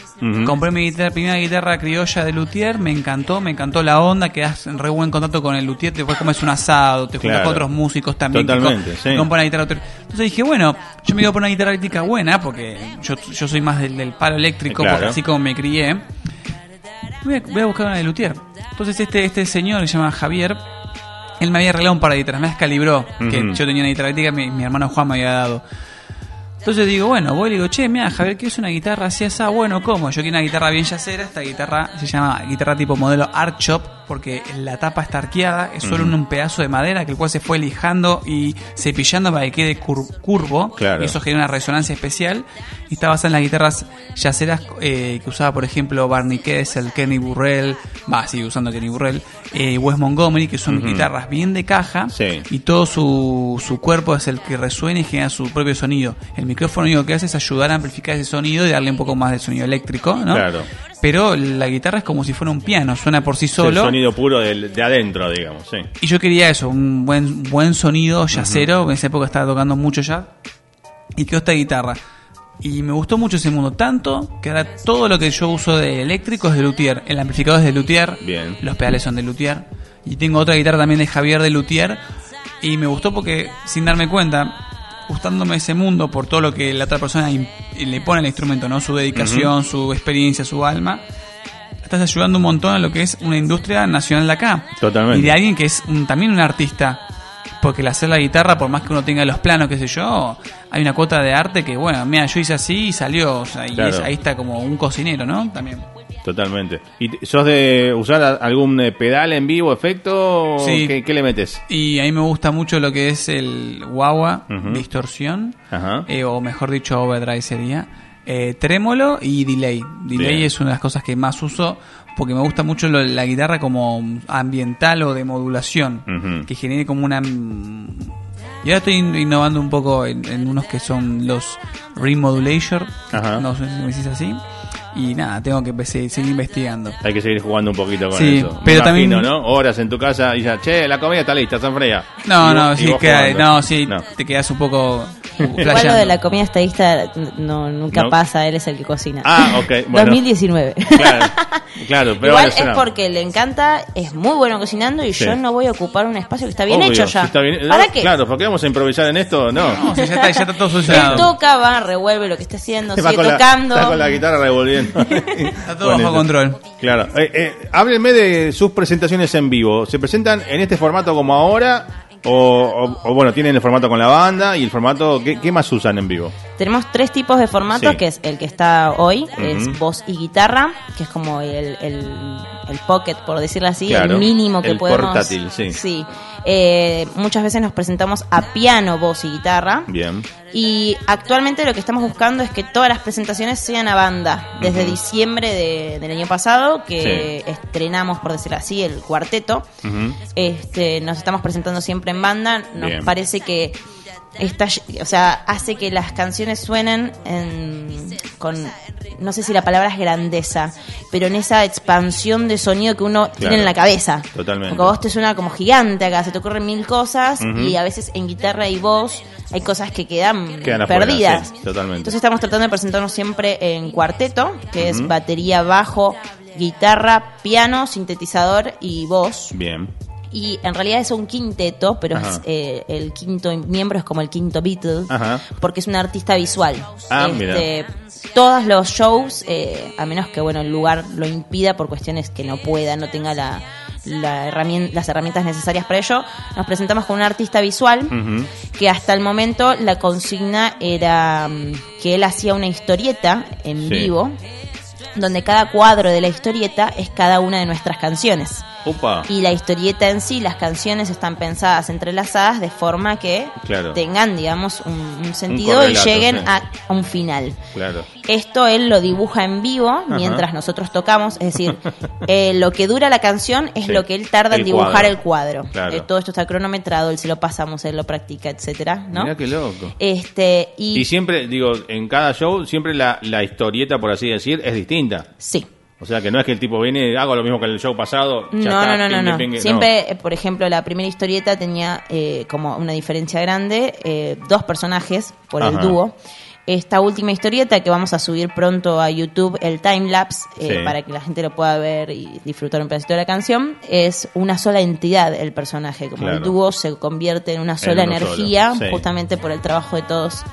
Speaker 3: Compré mi guitarra, primera guitarra criolla de luthier, me encantó, me encantó la onda, quedas en re buen contacto con el luthier, después comes un asado, te juntas
Speaker 2: Claro.
Speaker 3: con otros músicos también.
Speaker 2: Totalmente, sí.
Speaker 3: una guitarra. Entonces dije, bueno, yo me iba por una guitarra eléctrica buena, porque yo, yo soy más del, del palo eléctrico,
Speaker 2: Claro.
Speaker 3: porque así como me crié. Voy a, voy a buscar una de luthier. Entonces este, este señor que se llama Javier, él me había arreglado un par de guitarras, me descalibró, que
Speaker 2: Ujú.
Speaker 3: yo tenía una guitarra eléctrica, mi, mi hermano Juan me había dado. Entonces digo, bueno, voy y le digo, che, mira, Javier, ¿qué es una guitarra así esa? Bueno, ¿cómo? Yo quiero una guitarra bien yacera, esta guitarra se llama guitarra tipo modelo Art Shop, porque la tapa está arqueada, es solo
Speaker 2: Ujú.
Speaker 3: un pedazo de madera que el cual se fue lijando y cepillando para que quede cur- curvo,
Speaker 2: Claro.
Speaker 3: y eso genera una resonancia especial, y está basada en las guitarras yaceras eh, que usaba, por ejemplo, Barney Kessel, Kenny Burrell, va, sigue usando Kenny Burrell, eh, Wes Montgomery, que son guitarras bien de caja,
Speaker 2: Sí.
Speaker 3: y todo su, su cuerpo es el que resuena y genera su propio sonido. El micrófono lo único que hace es ayudar a amplificar ese sonido y darle un poco más de sonido eléctrico, ¿no?
Speaker 2: Claro.
Speaker 3: Pero la guitarra es como si fuera un piano, suena por sí solo.
Speaker 2: Sonido puro del- de, adentro, digamos, sí.
Speaker 3: Y yo quería eso, un buen, buen sonido yacero, en esa época estaba tocando mucho ya. Y quedó esta guitarra. Y me gustó mucho ese mundo, tanto que ahora todo lo que yo uso de eléctrico es de Luthier. El amplificador es de Luthier,
Speaker 2: Bien.
Speaker 3: los pedales son de Luthier. Y tengo otra guitarra también de Javier de Luthier. Y me gustó porque, sin darme cuenta, gustándome ese mundo por todo lo que la otra persona le pone al instrumento, ¿no? Su dedicación, su experiencia, su alma. Estás ayudando un montón a lo que es una industria nacional de acá.
Speaker 2: Totalmente.
Speaker 3: Y de alguien que es un- también un artista. Porque el hacer la guitarra, por más que uno tenga los planos, qué sé yo, hay una cuota de arte que, bueno, mira, yo hice así y salió. O sea, y
Speaker 2: Claro.
Speaker 3: es- ahí está como un cocinero, ¿no? También.
Speaker 2: Totalmente. ¿Y sos de usar algún eh, pedal en vivo, efecto?
Speaker 3: Sí.
Speaker 2: ¿Qué, qué le metes?
Speaker 3: Y a mí me gusta mucho lo que es el guagua, distorsión,
Speaker 2: Ajá.
Speaker 3: eh, o mejor dicho, overdrive sería. Eh, trémolo y delay. Delay
Speaker 2: Bien.
Speaker 3: es una de las cosas que más uso porque me gusta mucho lo- la guitarra como ambiental o de modulación, que genere como una... Y ahora estoy in- innovando un poco en, en unos que son los remodulation,
Speaker 2: Ajá.
Speaker 3: no sé si me decís así. Y nada, tengo que seguir investigando.
Speaker 2: Hay que seguir jugando un poquito con
Speaker 3: Sí,
Speaker 2: eso. Me
Speaker 3: pero
Speaker 2: imagino,
Speaker 3: también-
Speaker 2: ¿no? Horas en tu casa y ya, che, la comida está lista, San Freya.
Speaker 3: No,
Speaker 2: Y
Speaker 3: no,
Speaker 2: vos-
Speaker 3: sí, queda- no, sí,
Speaker 2: No.
Speaker 3: te quedas un poco
Speaker 1: Igual lo de la comida estadista no, nunca
Speaker 2: No.
Speaker 1: pasa, él es el que cocina.
Speaker 2: Ah, ok, bueno.
Speaker 1: 2019.
Speaker 2: Claro, *laughs* claro, pero
Speaker 1: Igual
Speaker 2: bueno,
Speaker 1: es porque le encanta, es muy bueno cocinando y
Speaker 2: Sí.
Speaker 1: yo no voy a ocupar un espacio que está bien
Speaker 2: Obvio,
Speaker 1: hecho
Speaker 2: si
Speaker 1: ya.
Speaker 2: está bien-
Speaker 1: ¿Para
Speaker 2: no,
Speaker 1: qué?
Speaker 2: Claro, ¿por qué vamos a improvisar en esto? No.
Speaker 3: No, si ya está, ya está todo *laughs*
Speaker 1: Él
Speaker 3: solucionado.
Speaker 1: toca, va, revuelve lo que está haciendo, sigue
Speaker 2: con la-
Speaker 1: tocando.
Speaker 2: está con la guitarra revolviendo. *laughs*
Speaker 3: Está todo
Speaker 2: Con
Speaker 3: bajo control.
Speaker 2: Claro. Eh, eh, háblenme de sus presentaciones en vivo. ¿Se presentan en este formato como ahora? O, o- o, bueno, tienen el formato con la banda y el formato. ¿Qué, qué más usan en vivo?
Speaker 1: Tenemos tres tipos de formatos,
Speaker 2: Sí.
Speaker 1: que es el que está hoy, es voz y guitarra, que es como el, el, el pocket, por decirlo así,
Speaker 2: Claro,
Speaker 1: el mínimo que
Speaker 2: el
Speaker 1: podemos...
Speaker 2: portátil, sí.
Speaker 1: Eh, muchas veces nos presentamos a piano, voz y guitarra.
Speaker 2: Bien.
Speaker 1: Y actualmente lo que estamos buscando es que todas las presentaciones sean a banda. Desde diciembre de- del año pasado, que estrenamos, por decirlo así, el cuarteto. Este, nos estamos presentando siempre en banda. Nos
Speaker 2: Bien.
Speaker 1: parece que está, o sea, hace que las canciones suenen en- con, no sé si la palabra es grandeza, pero en esa expansión de sonido que uno tiene en la cabeza.
Speaker 2: Totalmente.
Speaker 1: Porque a vos te suena como gigante acá, se te ocurren mil cosas y a veces en guitarra y voz hay cosas que quedan,
Speaker 2: Quedan afuera,
Speaker 1: perdidas.
Speaker 2: sí, totalmente.
Speaker 1: Entonces estamos tratando de presentarnos siempre en cuarteto, que es batería, bajo, guitarra, piano, sintetizador y voz.
Speaker 2: Bien.
Speaker 1: Y en realidad es un quinteto, pero es, eh, el quinto miembro es como el quinto Beatle,
Speaker 2: Ajá.
Speaker 1: porque es un artista visual.
Speaker 2: Ah,
Speaker 1: Este, todos los shows, eh, a menos que bueno el lugar lo impida por cuestiones que no pueda, no tenga la, la las herramientas necesarias para ello, nos presentamos con un artista visual que hasta el momento la consigna era mm, que él hacía una historieta en
Speaker 2: Sí.
Speaker 1: vivo, donde cada cuadro de la historieta es cada una de nuestras canciones. Y la historieta en sí, las canciones están pensadas entrelazadas de forma que
Speaker 2: Claro.
Speaker 1: tengan, digamos, un, un sentido y lleguen
Speaker 2: sí.
Speaker 1: a un final.
Speaker 2: Claro.
Speaker 1: Esto él lo dibuja en vivo mientras nosotros tocamos, es decir, eh, lo que dura la canción es
Speaker 2: Sí.
Speaker 1: lo que él tarda
Speaker 2: El
Speaker 1: en dibujar
Speaker 2: cuadro.
Speaker 1: el cuadro.
Speaker 2: Claro.
Speaker 1: Eh, todo esto está cronometrado, él se lo pasamos, él lo practica, etcétera, ¿no?
Speaker 2: Mirá qué loco.
Speaker 1: Este y,
Speaker 2: Y siempre, digo, en cada show, siempre la, la historieta, por así decir, es distinta.
Speaker 1: sí.
Speaker 2: O sea, que no es que el tipo viene, hago lo mismo que el show pasado. ya
Speaker 1: No,
Speaker 2: está,
Speaker 1: no, no, no,
Speaker 2: pingue,
Speaker 1: no.
Speaker 2: pingue.
Speaker 1: Siempre, eh, por ejemplo, la primera historieta tenía eh, como una diferencia grande, eh, dos personajes por el dúo. Esta última historieta que vamos a subir pronto a YouTube, el timelapse, eh,
Speaker 2: Sí.
Speaker 1: para que la gente lo pueda ver y disfrutar un pedacito de la canción, es una sola entidad el personaje. Como el dúo se convierte en una sola energía,
Speaker 2: sí.
Speaker 1: justamente por el trabajo de todos.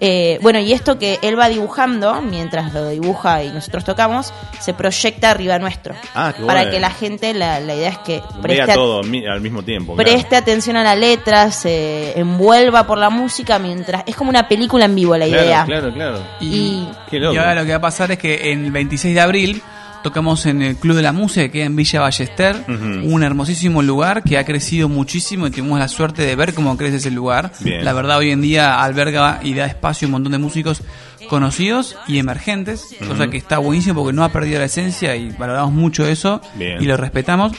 Speaker 1: Eh, bueno, y esto que él va dibujando, mientras lo dibuja y nosotros tocamos, se proyecta arriba nuestro.
Speaker 2: Ah, qué
Speaker 1: para
Speaker 2: bueno.
Speaker 1: que la gente, la, la idea es que preste,
Speaker 2: todo al mismo tiempo.
Speaker 1: preste
Speaker 2: claro.
Speaker 1: atención a la letra, se envuelva por la música mientras... Es como una película en vivo la
Speaker 2: Claro,
Speaker 1: idea.
Speaker 2: Claro, claro.
Speaker 1: Y-
Speaker 2: Qué loco.
Speaker 3: Y ahora lo que va a pasar es que el 26 de abril tocamos en el Club de la Música que queda en Villa Ballester,
Speaker 2: Ujú.
Speaker 3: un hermosísimo lugar que ha crecido muchísimo y tuvimos la suerte de ver cómo crece ese lugar.
Speaker 2: Bien.
Speaker 3: La verdad hoy en día alberga y da espacio a un montón de músicos conocidos y emergentes, cosa que está buenísimo porque no ha perdido la esencia y valoramos mucho eso
Speaker 2: Bien.
Speaker 3: y lo respetamos.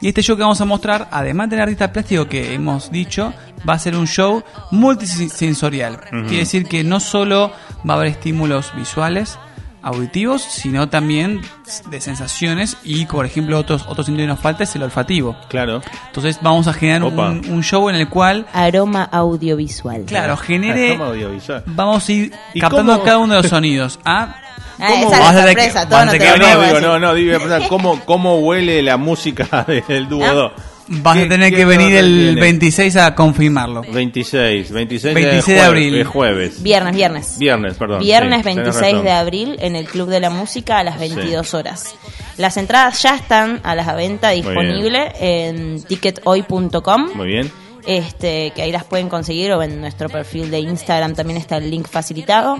Speaker 3: Y este show que vamos a mostrar, además del artista plástico que hemos dicho, va a ser un show multisensorial. Quiere decir que no solo va a haber estímulos visuales, auditivos, sino también de sensaciones y, por ejemplo, otros otros sentido que nos falta es el olfativo.
Speaker 2: Claro.
Speaker 3: Entonces vamos a generar un, un show en el cual,
Speaker 1: Aroma audiovisual.
Speaker 3: claro, genere...
Speaker 2: Aroma audiovisual.
Speaker 3: Vamos a ir
Speaker 2: ¿Y
Speaker 3: captando
Speaker 2: cómo?
Speaker 3: cada uno de los sonidos. Ah, *laughs*
Speaker 1: Ah,
Speaker 2: ¿Cómo
Speaker 1: esa es
Speaker 3: a
Speaker 1: la
Speaker 3: que-
Speaker 1: sorpresa, todo
Speaker 3: a
Speaker 1: no te
Speaker 2: No, digo, no, no, digo, ¿cómo, ¿cómo huele la música *laughs* del dúo
Speaker 1: Ah.
Speaker 2: 2?
Speaker 3: vas a
Speaker 2: ¿Qué-
Speaker 3: tener que venir el
Speaker 2: tiene?
Speaker 3: 26 a confirmarlo.
Speaker 2: 26, 26,
Speaker 3: 26 de
Speaker 2: jueves,
Speaker 3: abril.
Speaker 2: de jueves.
Speaker 1: Viernes, viernes.
Speaker 2: Viernes, perdón.
Speaker 1: Viernes
Speaker 2: sí, tenés
Speaker 1: 26
Speaker 2: razón.
Speaker 1: de abril en el Club de la Música a las 22 horas. Las entradas ya están a la venta disponible en tickethoy.com.
Speaker 2: Muy bien.
Speaker 1: Este, que ahí las pueden conseguir o en nuestro perfil de Instagram también está el link facilitado.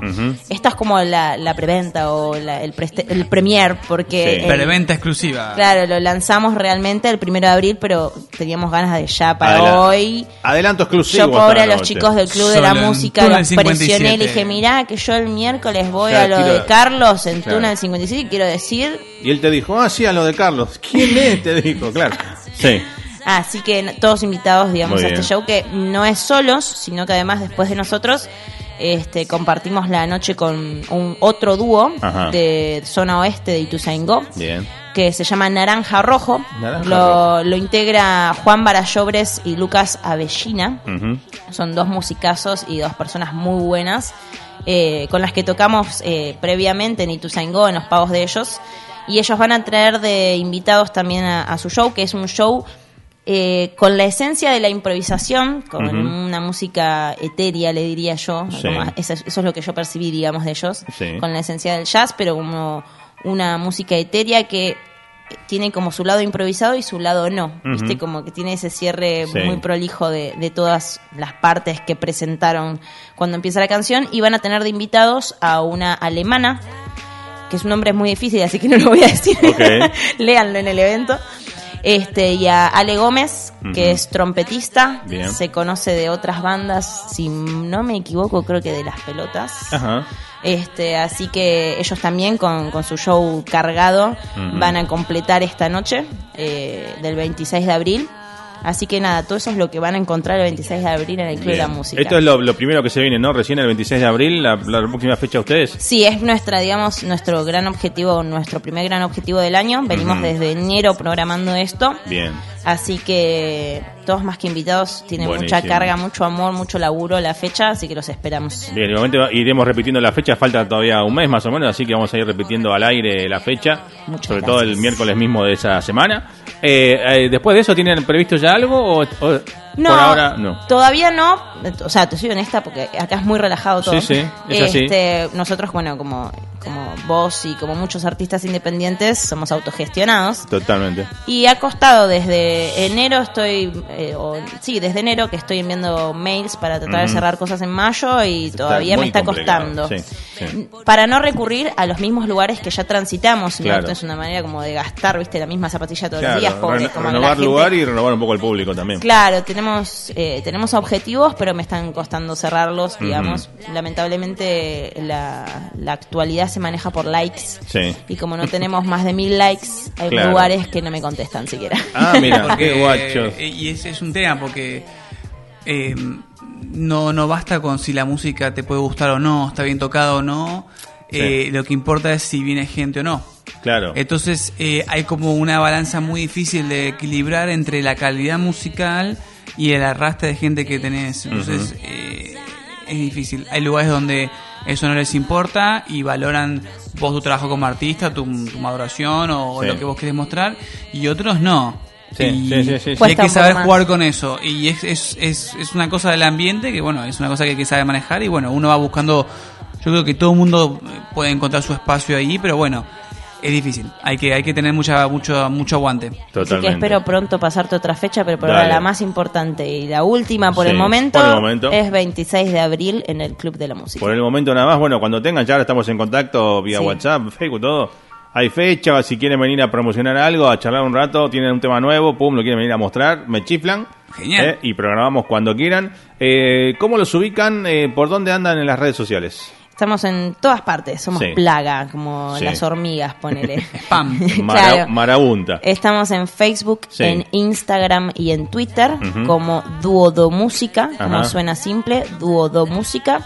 Speaker 1: Esta es como la, la preventa o la- el, preste- el premier porque
Speaker 2: Sí.
Speaker 1: el-
Speaker 3: Preventa exclusiva.
Speaker 1: claro, lo lanzamos realmente el primero de abril, pero teníamos ganas de ya para
Speaker 2: Adela-
Speaker 1: hoy.
Speaker 2: Adelanto exclusivo.
Speaker 1: Yo pobre a los
Speaker 2: noche.
Speaker 1: chicos del Club de la Música los presioné y
Speaker 3: 57.
Speaker 1: le dije, mirá que yo el miércoles voy
Speaker 2: Ya,
Speaker 1: a lo
Speaker 2: quiero-
Speaker 1: de Carlos en
Speaker 2: Claro.
Speaker 1: Túnel 57 y quiero decir...
Speaker 2: Y él te dijo, ah, sí, a lo de Carlos. ¿Quién es? Te dijo, claro. *laughs* Sí.
Speaker 1: Así que todos invitados, digamos, a este show que no es solos, sino que además después de nosotros este, compartimos la noche con un otro dúo
Speaker 2: Ajá.
Speaker 1: de zona oeste de Ituzaingó
Speaker 2: Bien.
Speaker 1: que se llama Naranja Rojo.
Speaker 2: Naranja
Speaker 1: lo,
Speaker 2: Rojo.
Speaker 1: lo integra Juan Barallobres y Lucas Avellina. Son dos musicazos y dos personas muy buenas eh, con las que tocamos eh, previamente en Ituzaingó, en los pagos de ellos. Y ellos van a traer de invitados también a, a su show, que es un show eh, con la esencia de la improvisación, con una música etérea, le diría yo.
Speaker 2: Sí.
Speaker 1: como eso, es- eso es lo que yo percibí, digamos, de ellos.
Speaker 2: Sí.
Speaker 1: Con la esencia del jazz, pero como una música etérea que tiene como su lado improvisado y su lado no. ¿Viste? Como que tiene ese cierre
Speaker 2: Sí.
Speaker 1: muy prolijo de, de todas las partes que presentaron cuando empieza la canción. Y van a tener de invitados a una alemana, que su nombre es muy difícil, así que no lo voy a decir. *laughs* Léanlo en el evento. Este, y a Ale Gómez, que es trompetista,
Speaker 2: Bien.
Speaker 1: se conoce de otras bandas, si no me equivoco, creo que de las pelotas.
Speaker 2: Ajá.
Speaker 1: Este, así que ellos también con, con su show cargado van a completar esta noche eh, del 26 de abril. Así que nada, todo eso es lo que van a encontrar el 26 de abril en el Club de la. Música.
Speaker 2: Esto es lo, lo primero que se viene, ¿no? Recién el 26 de abril, la, la próxima fecha de ustedes.
Speaker 1: Sí, es nuestra, digamos, nuestro gran objetivo, nuestro primer gran objetivo del año. Venimos desde enero programando esto.
Speaker 2: Bien.
Speaker 1: Así que todos más que invitados tienen mucha carga, mucho amor, mucho laburo la fecha, así que los esperamos.
Speaker 2: Bien, igualmente iremos repitiendo la fecha, falta todavía un mes más o menos, así que vamos a ir repitiendo al aire la fecha,
Speaker 1: Muchas
Speaker 2: sobre todo el miércoles mismo de esa semana. Eh, eh, después de eso, ¿tienen previsto ya algo o, o
Speaker 1: No,
Speaker 2: por ahora no?
Speaker 1: Todavía no. O sea, te soy honesta porque acá es muy relajado todo.
Speaker 2: Sí, sí, es así.
Speaker 1: Este, Nosotros, bueno, como, como vos y como muchos artistas independientes, somos autogestionados.
Speaker 2: Totalmente.
Speaker 1: Y ha costado desde enero, estoy, eh, o, sí, desde enero que estoy enviando mails para tratar de cerrar cosas en mayo y todavía me está costando.
Speaker 2: sí, sí.
Speaker 1: Para no recurrir a los mismos lugares que ya transitamos,
Speaker 2: Claro.
Speaker 1: esto es una manera como de gastar, viste, la misma zapatilla todos
Speaker 2: Claro,
Speaker 1: los días, pobre,
Speaker 2: reno-
Speaker 1: como la
Speaker 2: renovar
Speaker 1: gente-
Speaker 2: lugar y renovar un poco el público también.
Speaker 1: Claro, tenemos eh, tenemos objetivos, pero me están costando cerrarlos, digamos. Lamentablemente la, la actualidad se maneja por likes.
Speaker 2: Sí.
Speaker 1: Y como no tenemos más de mil likes, hay
Speaker 2: Claro.
Speaker 1: lugares que no me contestan siquiera.
Speaker 2: Ah, mira, *laughs*
Speaker 3: Porque,
Speaker 2: qué guachos.
Speaker 3: eh, y ese es un tema porque eh, no, no basta con si la música te puede gustar o no, está bien tocada o no. eh, lo que importa es si viene gente o no.
Speaker 2: Claro.
Speaker 3: Entonces eh, hay como una balanza muy difícil de equilibrar entre la calidad musical y el arrastre de gente que tenés. Entonces eh, es difícil. Hay lugares donde eso no les importa y valoran vos tu trabajo como artista, tu, tu maduración o
Speaker 2: Sí.
Speaker 3: lo que vos querés mostrar y otros no.
Speaker 2: Sí,
Speaker 3: y,
Speaker 2: sí, sí, sí, sí.
Speaker 3: y hay que saber jugar con eso. Y es, es, es, es una cosa del ambiente que, bueno, es una cosa que hay que saber manejar. Y bueno, uno va buscando. Yo creo que todo el mundo puede encontrar su espacio ahí, pero bueno, es difícil. Hay que, hay que tener mucha, mucho, mucho aguante.
Speaker 1: Así que
Speaker 2: Totalmente.
Speaker 1: espero pronto pasarte otra fecha, pero por ahora la más importante y la última por,
Speaker 2: Sí,
Speaker 1: el, momento
Speaker 2: por el momento.
Speaker 1: es 26 de abril en el Club de la Música.
Speaker 2: Por el momento nada más, bueno, cuando tengan, ya ahora estamos en contacto vía
Speaker 1: Sí.
Speaker 2: WhatsApp, Facebook, todo. Hay fecha, si quieren venir a promocionar algo, a charlar un rato, tienen un tema nuevo, pum, lo quieren venir a mostrar, me chiflan.
Speaker 3: Genial.
Speaker 2: eh, y programamos cuando quieran. Eh, ¿Cómo los ubican? Eh, ¿Por dónde andan en las redes sociales?
Speaker 1: Estamos en todas partes, somos
Speaker 2: Sí.
Speaker 1: plaga, como
Speaker 2: Sí.
Speaker 1: las hormigas, ponele. *laughs*
Speaker 3: Spam. *laughs*
Speaker 1: Claro.
Speaker 2: Marabunta.
Speaker 1: Estamos en Facebook,
Speaker 2: Sí.
Speaker 1: en Instagram y en Twitter como Duodo Música, como suena simple, Duodo Música.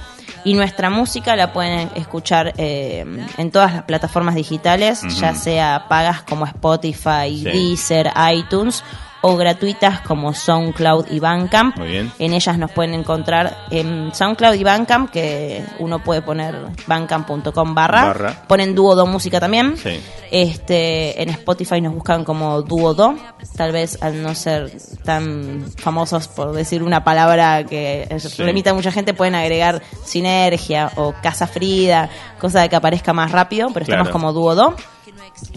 Speaker 1: Y nuestra música la pueden escuchar eh, en todas las plataformas digitales, ya sea pagas como Spotify. Deezer, iTunes o gratuitas como SoundCloud y Bandcamp.
Speaker 2: Muy bien.
Speaker 1: En ellas nos pueden encontrar en SoundCloud y Bandcamp, que uno puede poner bandcamp.com barra.
Speaker 2: Barra.
Speaker 1: Ponen Dúo Do Música también.
Speaker 2: Sí.
Speaker 1: Este, en Spotify nos buscan como Dúo Do. Tal vez al no ser tan famosos por decir una palabra que
Speaker 2: Sí. Claro.
Speaker 1: como Dúo Do.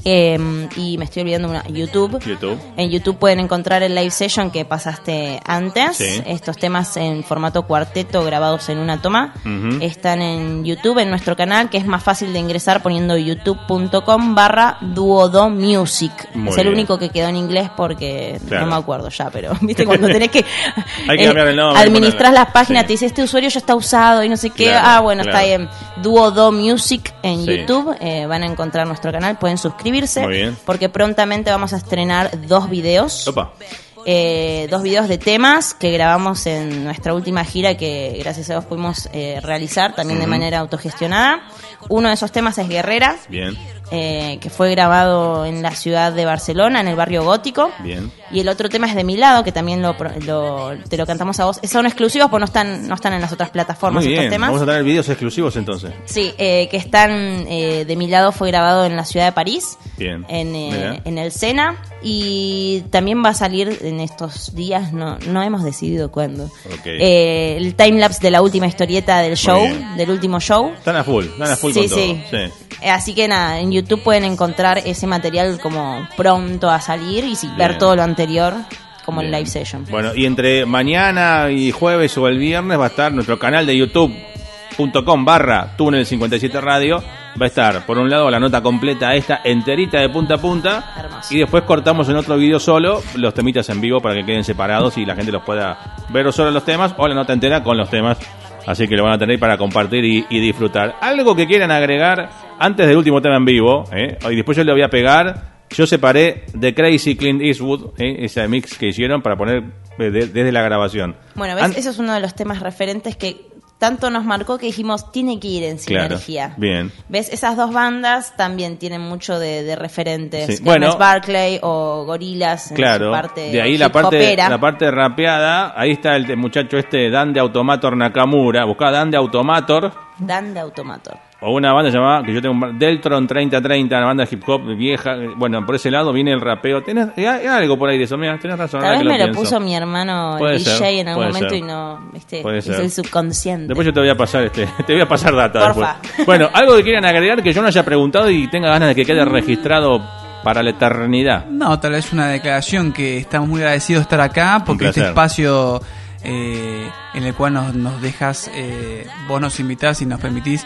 Speaker 1: Eh, y me estoy olvidando una YouTube.
Speaker 2: YouTube.
Speaker 1: En YouTube pueden encontrar el live session que pasaste antes.
Speaker 2: Sí.
Speaker 1: Estos temas en formato cuarteto grabados en una toma. Están en YouTube, en nuestro canal, que es más fácil de ingresar poniendo youtube.com barra duodo music.
Speaker 2: Muy
Speaker 1: es el
Speaker 2: bien.
Speaker 1: único que quedó en inglés porque
Speaker 2: Claro.
Speaker 1: no me acuerdo ya, pero *laughs* viste *laughs* cuando tenés que,
Speaker 2: Hay que
Speaker 1: eh,
Speaker 2: cambiar el nombre,
Speaker 1: administras
Speaker 2: ponerle-
Speaker 1: las páginas,
Speaker 2: sí.
Speaker 1: te dice este usuario ya está usado y no sé qué.
Speaker 2: Claro,
Speaker 1: ah, bueno,
Speaker 2: claro.
Speaker 1: está bien. Duodo Music en
Speaker 2: Sí.
Speaker 1: YouTube. eh, van a encontrar nuestro canal, pueden suscribirse.
Speaker 2: Muy bien.
Speaker 1: Porque prontamente vamos a estrenar dos videos.
Speaker 2: Opa.
Speaker 1: Eh, dos videos de temas que grabamos en nuestra última gira que gracias a Dios pudimos eh, realizar también de manera autogestionada. Uno de esos temas es Guerrera,
Speaker 2: Bien.
Speaker 1: eh, que fue grabado en la ciudad de Barcelona, en el barrio gótico.
Speaker 2: Bien.
Speaker 1: Y el otro tema es de mi lado, que también lo, lo- te lo cantamos a vos. Son exclusivos, pues no están, no están en las otras plataformas
Speaker 2: Muy
Speaker 1: estos temas.
Speaker 2: Vamos a tener videos exclusivos entonces.
Speaker 1: Sí, eh, que están eh, de mi lado fue grabado en la ciudad de París,
Speaker 2: Bien.
Speaker 1: en, eh, en el Sena, y también va a salir en estos días, no, no hemos decidido cuándo,
Speaker 2: Ok.
Speaker 1: eh, el timelapse de la última historieta del show, del último show.
Speaker 2: Están a full, están a full
Speaker 1: Sí,
Speaker 2: con todo.
Speaker 1: sí. Eh, Así que nada, en YouTube pueden encontrar ese material como pronto a salir y sí, ver
Speaker 2: Bien.
Speaker 1: todo lo anterior como el
Speaker 2: Bien.
Speaker 1: live session.
Speaker 2: Bueno, y entre mañana y jueves o el viernes va a estar nuestro canal de youtube.com barra túnel 57 radio. Va a estar, por un lado, la nota completa esta enterita de punta a punta.
Speaker 1: Hermoso.
Speaker 2: Y después cortamos en otro video solo los temitas en vivo para que queden separados y la gente los pueda ver solo los temas o la nota entera con los temas. Así que lo van a tener para compartir y, y disfrutar. Algo que quieran agregar antes del último tema en vivo, ¿eh? y después yo le voy a pegar. Yo separé The Crazy Clint Eastwood, ¿eh? ese mix que hicieron para poner eh, de- desde la grabación.
Speaker 1: Bueno, ¿ves?
Speaker 2: An-
Speaker 1: eso es uno de los temas referentes que tanto nos marcó que dijimos, tiene que ir en
Speaker 2: Claro,
Speaker 1: sinergia.
Speaker 2: bien.
Speaker 1: ¿Ves? Esas dos bandas también tienen mucho de, de referentes.
Speaker 2: Sí, bueno.
Speaker 1: Barclay o Gorilas en
Speaker 2: Claro,
Speaker 1: su parte
Speaker 2: de ahí la parte,
Speaker 1: hopera.
Speaker 2: la parte rapeada, ahí está el muchacho este Dan de Automator Nakamura, buscá Dan de Automator,
Speaker 1: Dan de Automator.
Speaker 2: O una banda llamada, que yo tengo, un- Deltron 3030, una banda de hip hop vieja, eh, bueno, por ese lado viene el rapeo, tenés hay, hay algo por ahí de eso, mira, tenés razón.
Speaker 1: Tal vez
Speaker 2: que
Speaker 1: me lo
Speaker 2: pienso.
Speaker 1: puso mi hermano
Speaker 2: Puede
Speaker 1: DJ
Speaker 2: ser,
Speaker 1: en algún momento
Speaker 2: ser.
Speaker 1: y no, viste,
Speaker 2: Puede
Speaker 1: es
Speaker 2: ser.
Speaker 1: el subconsciente.
Speaker 2: Después yo te voy a pasar este, *laughs* te voy a pasar data
Speaker 1: Porfa.
Speaker 2: después. Bueno, algo que quieran agregar que yo no haya preguntado y tenga ganas de que quede registrado para la eternidad.
Speaker 3: No, tal vez una declaración que estamos muy agradecidos de estar acá porque este espacio eh, en el cual nos, nos dejas, eh, vos nos invitás y nos permitís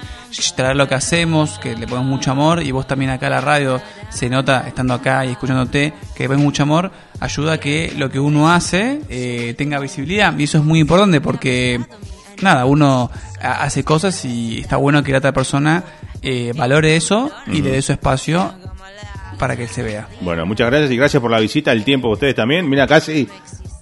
Speaker 3: traer lo que hacemos, que le ponemos mucho amor y vos también acá a la radio se nota estando acá y escuchándote que le pones mucho amor, ayuda a que lo que uno hace eh, tenga visibilidad y eso es muy importante porque nada, uno ha- hace cosas y está bueno que la otra persona eh, valore eso y le dé su espacio para que él se vea.
Speaker 2: Bueno, muchas gracias y gracias por la visita, el tiempo de ustedes también. Mira, casi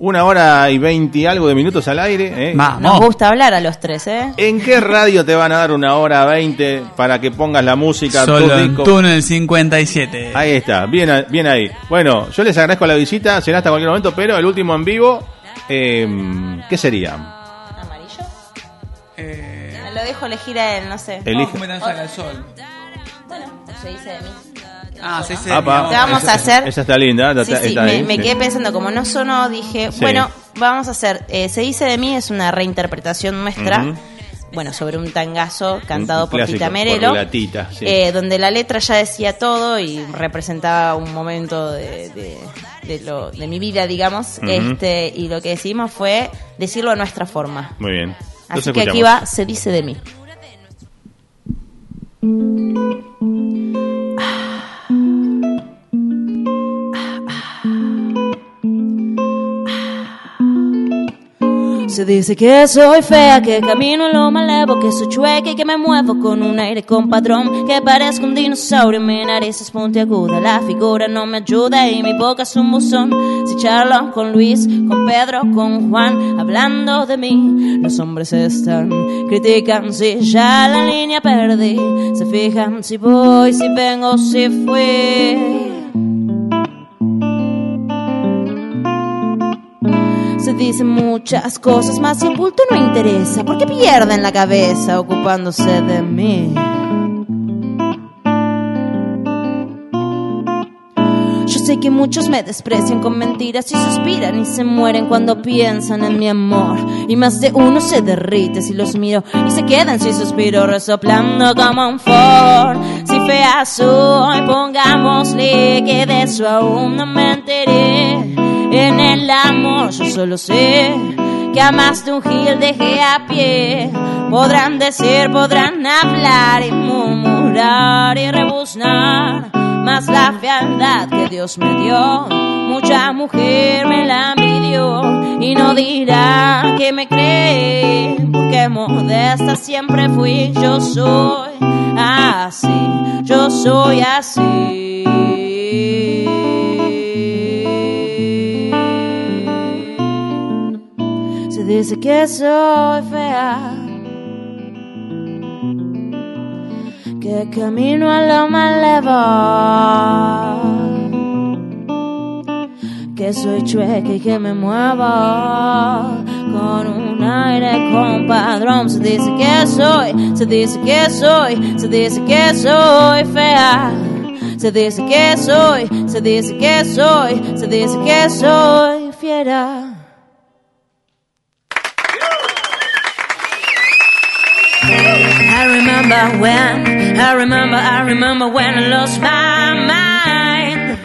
Speaker 2: una hora y veinte y algo de minutos al aire. ¿eh?
Speaker 3: Vamos.
Speaker 1: Nos gusta hablar a los tres, ¿eh?
Speaker 2: ¿En qué radio te van a dar una hora veinte para que pongas la música?
Speaker 3: Solo en? Túnel 57.
Speaker 2: Ahí está, bien, bien ahí. Bueno, yo les agradezco la visita, será hasta cualquier momento, pero el último en vivo, eh, ¿qué sería?
Speaker 1: ¿Amarillo?
Speaker 3: Eh,
Speaker 1: lo dejo elegir a él, no sé.
Speaker 2: Elige.
Speaker 3: meternos al sol.
Speaker 1: Bueno, se dice de mí.
Speaker 3: Ah, sí, sí.
Speaker 2: Apa.
Speaker 1: ¿Qué vamos
Speaker 2: Esa-
Speaker 1: a hacer?
Speaker 2: Esa está linda, está,
Speaker 1: Sí, sí,
Speaker 2: está
Speaker 1: me,
Speaker 2: ahí,
Speaker 1: me
Speaker 2: sí.
Speaker 1: quedé pensando, como no sonó, dije,
Speaker 2: Sí.
Speaker 1: bueno, vamos a hacer, eh, Se dice de mí es una reinterpretación nuestra, bueno, sobre un tangazo cantado
Speaker 2: Un
Speaker 1: por
Speaker 2: clásico,
Speaker 1: Tita
Speaker 2: por
Speaker 1: Merelo,
Speaker 2: la Tita, sí.
Speaker 1: eh, donde la letra ya decía todo y representaba un momento de, de, de lo, de mi vida, digamos, este y lo que decidimos fue decirlo a nuestra forma.
Speaker 2: Muy bien.
Speaker 1: Así
Speaker 2: Entonces
Speaker 1: que aquí
Speaker 2: escuchamos.
Speaker 1: va, Se dice de mí. Se dice que soy fea, que camino en lo malevo, que soy chueca y que me muevo con un aire compadrón, que parezco un dinosaurio, mi nariz es puntiaguda, la figura no me ayuda y mi boca es un buzón. Si charlo con Luis, con Pedro, con Juan, hablando de mí, los hombres están, critican si ya la línea perdí, se fijan si voy, si vengo, si fui. Dicen muchas cosas, más si el bulto no interesa. ¿Por qué pierden la cabeza ocupándose de mí? Yo sé que muchos me desprecian con mentiras y suspiran y se mueren cuando piensan en mi amor. Y más de uno se derrite si los miro y se quedan si suspiro resoplando como un Ford. Si fea soy, pongámosle que de eso aún no me enteré. En el amor yo solo sé que a más de un gil dejé a pie. Podrán decir, podrán hablar y murmurar y rebuznar. Más la fealdad que Dios me dio, mucha mujer me la envidió y no dirá que me cree, porque modesta siempre fui, yo soy así, yo soy así. Se dice que soy fea, que camino a lo malevo, que soy chueca y que me muevo con un aire compadrón. Se dice que soy, se dice que soy, se dice que soy fea. Se dice que soy, se dice que soy, se dice que soy fiera. I remember, I remember when I lost my mind.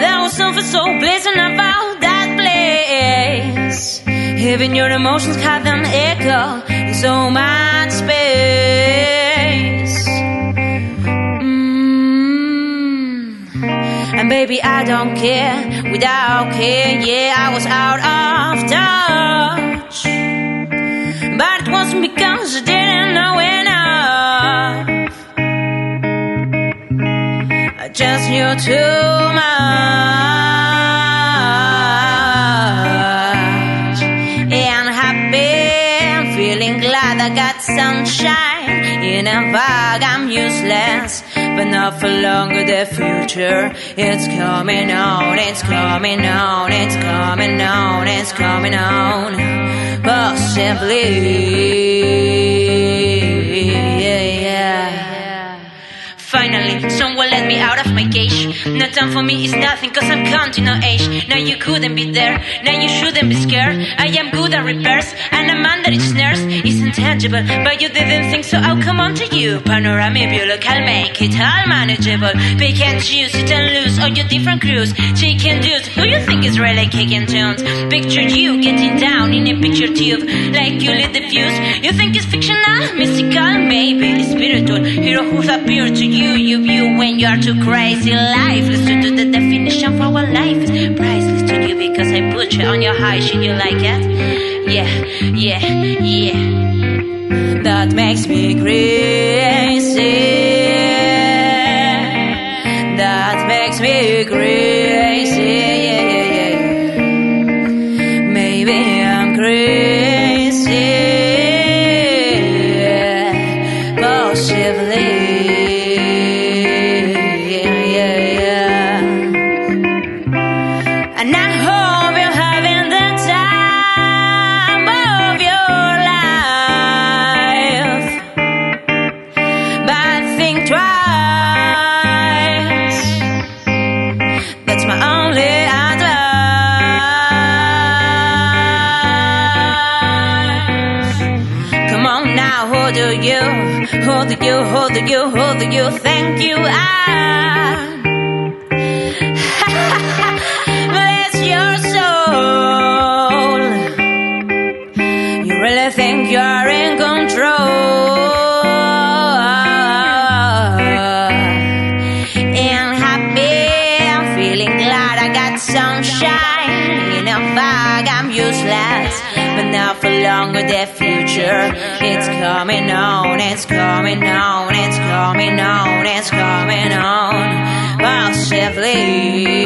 Speaker 1: There was something so pleasant about that place. Even your emotions had an echo in so much space. Mm. And baby, I don't care, without care, yeah, I was out of touch. But it wasn't because I didn't know enough. Just knew too much. And happy, feeling glad I got sunshine. In a fog, I'm useless. But not for longer, the future. It's coming on, it's coming on, it's coming on, it's coming on. Possibly. Finally, someone let me out of my cage. No time for me is nothing, cause I'm counting on age. Now you couldn't be there, now you shouldn't be scared. I am good at repairs, and a man that is nurse is intangible. But you didn't think so, I'll come on to you. Panoramic view, look, I'll make it all manageable. Pick and choose, sit and lose all your different crews. Chicken dudes, who you think is really kicking tunes? Picture you getting down in a picture tube, like you lit the fuse. You think it's fictional, mystical, maybe spiritual. Hero who's appeared to you, you view when you are too crazy, lifeless to do the definition for what life is. Priceless to you because I put you on your high shit. You like it? Yeah, yeah, yeah. That makes me crazy. That makes me crazy. Now, who do you, who do you, who do you, who do you think you are? It's coming on, it's coming on, it's coming on, it's coming on, massively.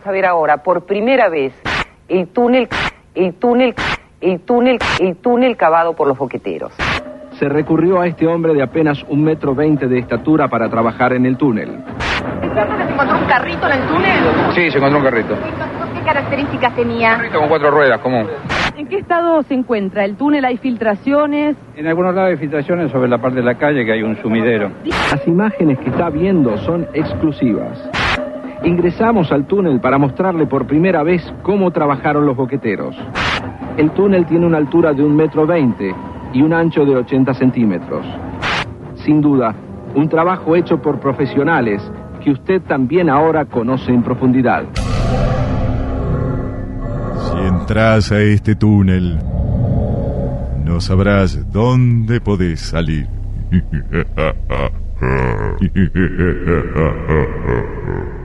Speaker 6: Vamos a ver ahora, por primera vez, el túnel, el túnel, el túnel, el túnel cavado por los boqueteros.
Speaker 7: Se recurrió a este hombre de apenas un metro veinte de estatura para trabajar en el túnel.
Speaker 8: ¿Se encontró un carrito en el túnel?
Speaker 9: Sí, se encontró un carrito.
Speaker 8: ¿Qué características tenía?
Speaker 9: Carrito con cuatro ruedas, común.
Speaker 8: ¿En qué estado se encuentra? ¿El túnel hay filtraciones?
Speaker 10: En algunos lados hay filtraciones sobre la parte de la calle que hay un sumidero.
Speaker 7: Las imágenes que está viendo son exclusivas. Ingresamos al túnel para mostrarle por primera vez cómo trabajaron los boqueteros. El túnel tiene una altura de un metro veinte y un ancho de 80 centímetros. Sin duda, un trabajo hecho por profesionales que usted también ahora conoce en profundidad.
Speaker 11: Si entras a este túnel, no sabrás dónde podés salir. *laughs*